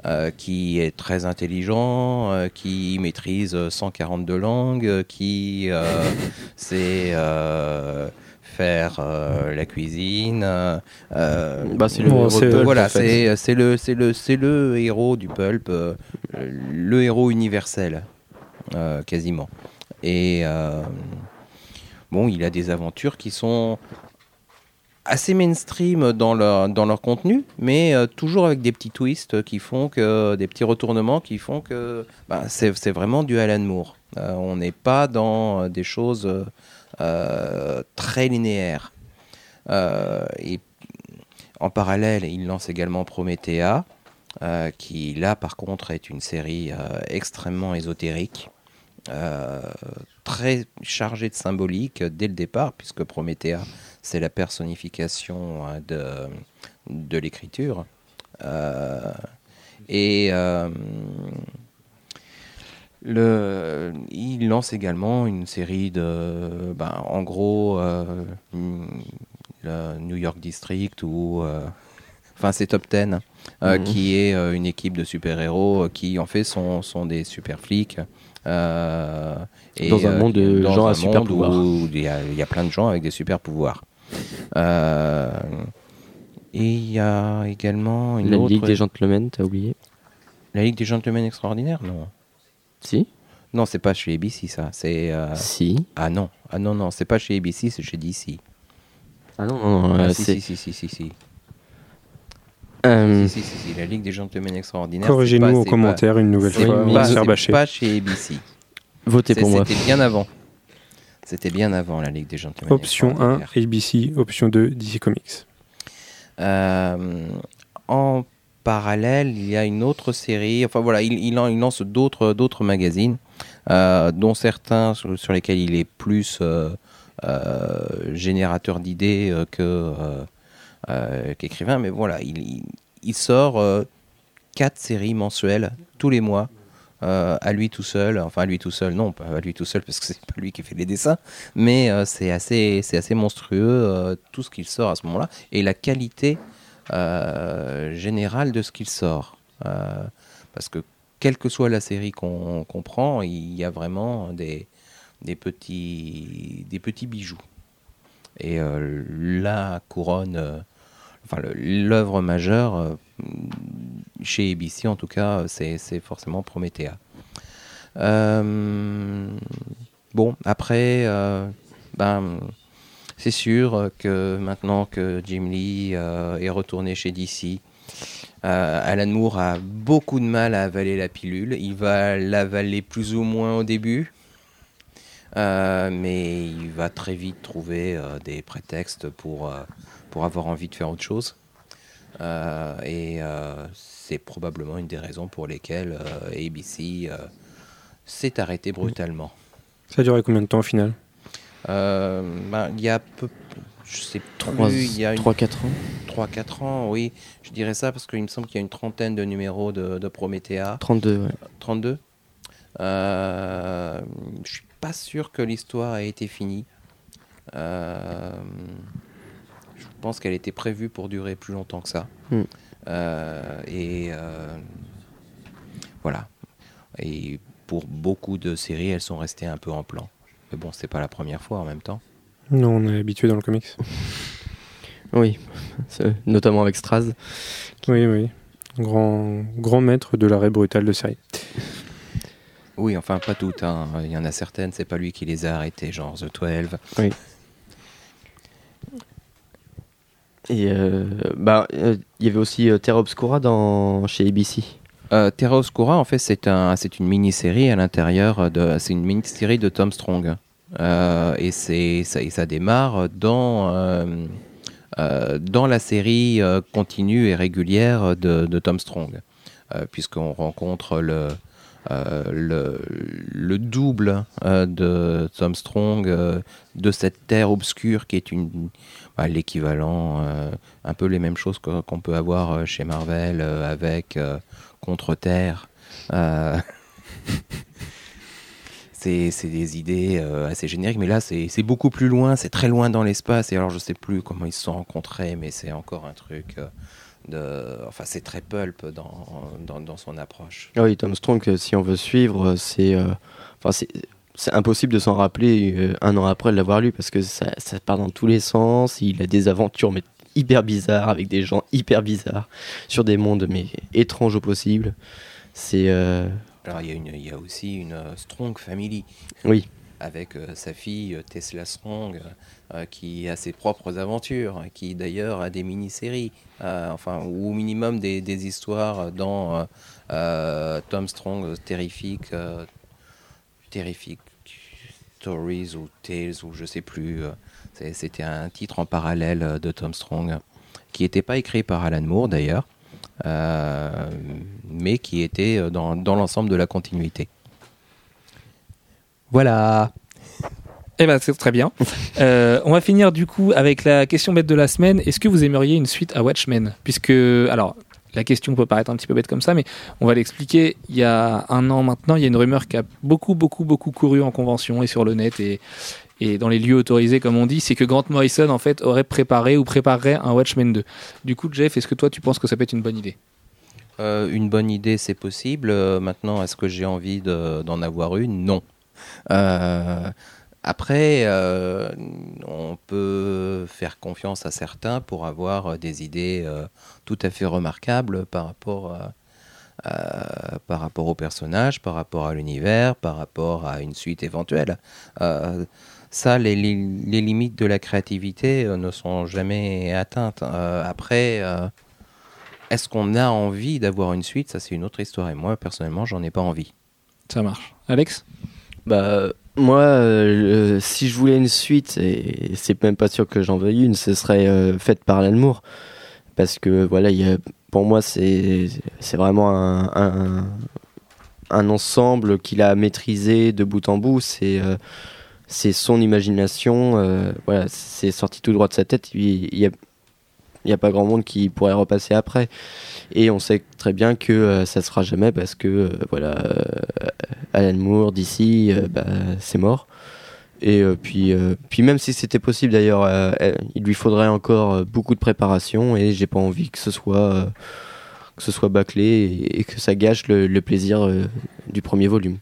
Euh, qui est très intelligent, euh, qui maîtrise 142 langues, euh, qui [LAUGHS] sait faire la cuisine. Bah, c'est le Bon, voilà, c'est le héros du pulp, le héros universel, quasiment. Et bon, il a des aventures qui sont assez mainstream dans leur, contenu, mais euh, toujours avec des petits twists qui font que, des petits retournements qui font que bah, c'est vraiment du Alan Moore. Euh, on n'est pas dans euh, des choses très linéaires. Et en parallèle, il lance également Promethea, qui là par contre est une série extrêmement ésotérique très chargé de symbolique dès le départ, puisque Promethea, c'est la personnification hein, de, de l'écriture. et le, il lance également une série de, ben, en gros, euh, le New York District ou, euh, enfin c'est Top Ten, euh, mhm. qui est une équipe de super-héros qui en fait sont, sont des super flics. Et, dans un monde de gens à super pouvoir. Il y, a, il y, a plein de gens avec des super pouvoirs. et il y a également une La Ligue des Gentlemen, t'as oublié? La Ligue des Gentlemen extraordinaires Non. Si Non, c'est pas chez ABC, ça. C'est. Euh, si. Ah non, ah non, non, c'est pas chez ABC, c'est chez DC. Ah non, non, non ah, si, si, si, si, si, si. Euh... Si, si, si, la Ligue des Gentlemen Extraordinaires. Corrigez-nous en commentaire une nouvelle fois. C'est pas chez ABC. Votez pour moi. C'était bien avant. C'était bien avant la Ligue des Gentlemen Option 1, ABC. Option 2, DC Comics. Euh, en parallèle, il y a une autre série. Enfin voilà, il, il, lance d'autres d'autres magazines, euh, dont certains sur, lesquels il est plus euh, euh, générateur d'idées que qu'écrivain. Mais voilà, il, sort quatre séries mensuelles tous les mois. à lui tout seul, enfin à lui tout seul, non pas à lui tout seul parce que c'est pas lui qui fait les dessins, mais c'est assez, c'est assez monstrueux tout ce qu'il sort à ce moment-là et la qualité euh, général de ce qu'il sort. Euh, parce que quelle que soit la série qu'on prend, il y a vraiment des, petits, des petits bijoux. Et euh, la couronne, enfin l'œuvre majeure, chez ABC en tout cas, c'est forcément Promethea. bon, après, ben, c'est sûr que maintenant que Jim Lee euh, est retourné chez DC, euh, Alan Moore a beaucoup de mal à avaler la pilule. Il va l'avaler plus ou moins au début, euh, mais il va très vite trouver des prétextes pour, pour avoir envie de faire autre chose. et c'est probablement une des raisons pour lesquelles ABC s'est arrêté brutalement. Ça a duré combien de temps au final? Euh, ben, il y a peu, je sais 3-4 ans 3-4 ans, oui. Je dirais ça parce qu'il me semble qu'il y a une trentaine de numéros de, de Promethea. 32, ouais. 32 euh, Je suis pas sûr que l'histoire ait été finie. Euh, pense qu'elle était prévue pour durer plus longtemps que ça. Hmm. Euh, et voilà. Et pour beaucoup de séries, elles sont restées un peu en plan. Mais bon, c'est pas la première fois en même temps. Non, on est habitué dans le comics. [LAUGHS] oui, notamment avec Straz. Oui, oui. Grand, grand maître de l'arrêt brutal de série. Oui, enfin pas toutes. Hein. Il y en a certaines, c'est pas lui qui les a arrêtées, genre The 12. Oui. Et euh, bah, euh, il y avait aussi euh, Terra Obscura dans, chez ABC. Terra Obscura, en fait, c'est un, c'est une mini-série à l'intérieur de, c'est une mini-série de Tom Strong. et c'est, ça, ça démarre dans, dans la série continue et régulière de, Tom Strong, puisqu'on rencontre le, le, double de Tom Strong de cette terre obscure qui est une, l'équivalent, un peu les mêmes choses qu'on peut avoir chez Marvel avec contre-terre. Euh, [LAUGHS] c'est des idées euh, assez génériques, mais là c'est beaucoup plus loin, c'est très loin dans l'espace. Et alors je sais plus comment ils se sont rencontrés, mais c'est encore un truc euh, de. Enfin, c'est très pulp dans, dans, son approche. Ah oui, Tom Strong, si on veut suivre, c'est. C'est impossible de s'en rappeler un an après l'avoir lu parce que ça, ça, part dans tous les sens. Il a des aventures mais hyper bizarre avec des gens hyper bizarres sur des mondes mais étranges au possible. C'est. Euh, Alors il y, y, a aussi une euh, Strong Family. Oui. Avec euh, sa fille Tesla Strong, qui a ses propres aventures, qui d'ailleurs a des mini-séries, enfin, ou au minimum des, des histoires dans Tom Strong Terrific, Terrific Stories ou Tales, ou je sais plus. C'était un titre en parallèle euh, de Tom Strong, qui n'était pas écrit par Alan Moore d'ailleurs, euh, mais qui était euh, dans, dans l'ensemble de la continuité. Voilà. Eh ben, c'est très bien. Euh, on va finir du coup avec la question bête de la semaine. Est-ce que vous aimeriez une suite à Watchmen? Puisque, alors, la question peut paraître un petit peu bête comme ça, mais on va l'expliquer. Il y a un an maintenant, il y a une rumeur qui a beaucoup, beaucoup, beaucoup couru en convention et sur le net et, dans les lieux autorisés, comme on dit, c'est que Grant Morrison, en fait, aurait préparé ou préparerait un Watchmen 2. Du coup, Jeff, est-ce que toi, tu penses que ça peut être une bonne idée? Euh, une bonne idée, c'est possible. Euh, maintenant, est-ce que j'ai envie de- d'en avoir une? Non. Euh, après, euh, on peut faire confiance à certains pour avoir euh, des idées euh, tout à fait remarquables par rapport, à- par rapport au personnage, par rapport à l'univers, par rapport à une suite éventuelle. Euh, ça, les, les- limites de la créativité ne sont jamais atteintes. Euh, après, euh, est-ce qu'on a envie d'avoir une suite? Ça, c'est une autre histoire. Et moi, personnellement, j'en ai pas envie. Ça marche. Alex? Bah, moi, euh, euh, si je voulais une suite, et c'est même pas sûr que j'en veuille une, ce serait euh, faite par Alan Moore. Parce que, voilà, pour moi, c'est vraiment un, ensemble qu'il a maîtrisé de bout en bout. C'est son imagination. voilà, c'est sorti tout droit de sa tête. Il y a, il y a pas grand monde qui pourrait repasser après. Et on sait très bien que euh, ça se fera jamais parce que, euh, voilà. euh, Alan Moore d'ici, euh, bah, c'est mort. Et euh, puis, euh, puis même si c'était possible d'ailleurs, il lui faudrait encore beaucoup de préparation et j'ai pas envie que ce soit euh, que ce soit bâclé et, et que ça gâche le, le plaisir euh, du premier volume.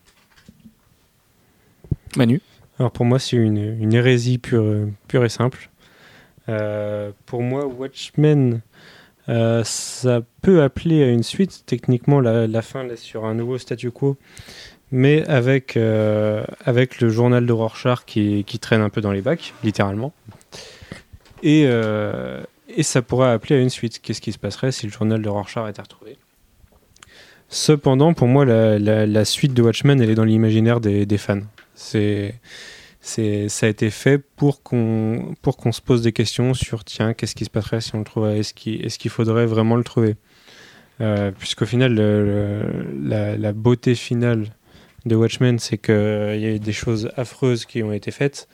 Manu? Alors pour moi, c'est une, une hérésie pure, pure et simple. Euh, pour moi, Watchmen, euh, ça peut appeler à une suite. Techniquement, la, fin laisse sur un nouveau statu quo, mais avec, euh, avec le journal de Rorschach qui, traîne un peu dans les bacs, littéralement. Et, et ça pourrait appeler à une suite. Qu'est-ce qui se passerait si le journal de Rorschach était retrouvé? Cependant, pour moi, la, suite de Watchmen, elle est dans l'imaginaire des, des fans. C'est, ça a été fait pour qu'on, pour qu'on se pose des questions sur tiens, qu'est-ce qui se passerait si on le trouvait? Est-ce qu'il, faudrait vraiment le trouver? Euh, Puisqu'au final, la, beauté finale de Watchmen, c'est qu'il y a eu des choses affreuses qui ont été faites,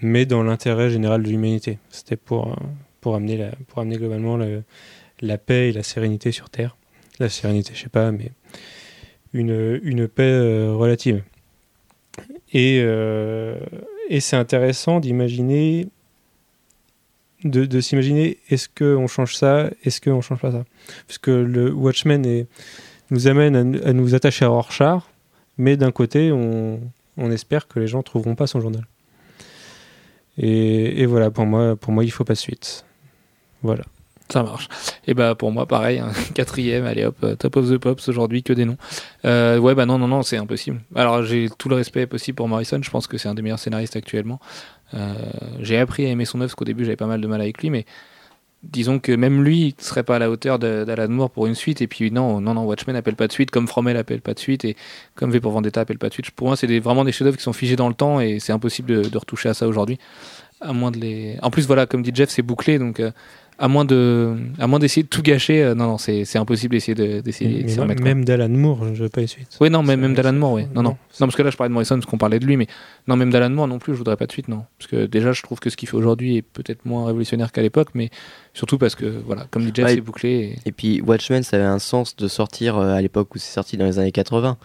mais dans l'intérêt général de l'humanité. C'était pour, euh, pour, amener, la, pour amener globalement le- la paix et la sérénité sur Terre. La sérénité, je sais pas, mais une, une paix euh, relative. Et, euh, et c'est intéressant d'imaginer, de, de s'imaginer, est-ce qu'on change ça, est-ce qu'on change pas ça? Parce que le Watchmen nous amène à, nous- attacher à Rorschach, mais d'un côté, on, on espère que les gens trouveront pas son journal. Et, et voilà, pour moi, pour moi, il faut pas de suite. Voilà. Ça marche. Et bah pour moi pareil, un [LAUGHS] quatrième, allez hop, euh, top of the pops aujourd'hui que des noms. Euh, ouais bah non non non c'est impossible. Alors j'ai tout le respect possible pour Morrison, je pense que c'est un des meilleurs scénaristes actuellement. Euh, j'ai appris à aimer son œuvre parce qu'au début j'avais pas mal de mal avec lui, mais disons que même lui ne serait pas à la hauteur d'Alan Moore pour une suite. Et puis non non non Watchmen appelle pas de suite, comme Fromel appelle pas de suite et comme V pour Vendetta appelle pas de suite. Pour moi c'est vraiment des chefs-d'œuvre qui sont figés dans le temps et c'est impossible de, retoucher à ça aujourd'hui. À moins de les. En plus voilà comme dit Jeff c'est bouclé donc. À moins de, à moins d'essayer de tout gâcher, euh, non, non, c'est, c'est impossible d'essayer de, d'essayer Mais de s'y non, remettre. quoi. même d'Alan Moore, je veux pas les suites. Oui, non, même, même d'Alan Moore, oui. Non, non. non, parce que là, je parlais de Morrison parce qu'on parlait de lui, mais non, même d'Alan Moore non plus, je voudrais pas de suite, non. Parce que déjà, je trouve que ce qu'il fait aujourd'hui est peut-être moins révolutionnaire qu'à l'époque, mais surtout parce que, voilà, comme dit Jeff, Ouais. c'est bouclé. et- Et puis Watchmen, ça avait un sens de sortir euh, à l'époque où c'est sorti dans les années 80.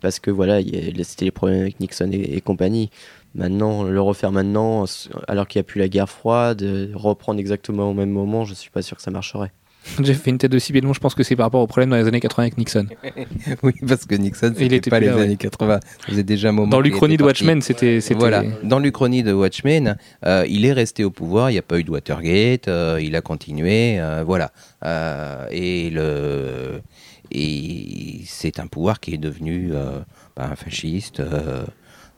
Parce que voilà, y c'était les problèmes avec Nixon et, et compagnie. Maintenant, le refaire maintenant, alors qu'il n'y a plus la guerre froide, reprendre exactement au même moment, je suis pas sûr que ça marcherait. [LAUGHS] Jeff fait une tête de Sibélon, je pense que c'est par rapport au problème dans les années 80 avec Nixon. [LAUGHS] Oui, parce que Nixon, Il c'était était pas les là, ouais. années 80. Ça faisait déjà un moment. Dans l'Uchronie de. Watchmen, c'était, c'était. Voilà, dans l'Uchronie de Watchmen, euh, il est resté au pouvoir, il n'y a pas eu de Watergate, euh, il a continué, euh, voilà. Euh, et le et c'est un pouvoir qui est devenu un fasciste,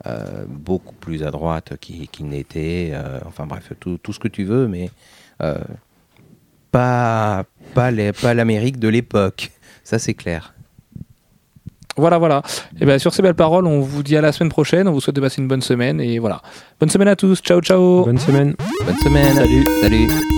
euh, beaucoup plus à droite qu'il qu'il n'était, euh, enfin bref, tout, tout ce que tu veux, mais euh, pas, pas les- pas l'Amérique de l'époque, ça c'est clair. Voilà, voilà. Et bien, sur ces belles paroles, on vous dit à la semaine prochaine. On vous souhaite de passer une bonne semaine. Et voilà. Bonne semaine à tous. Ciao, ciao. Bonne semaine. Bonne semaine, Salut. salut.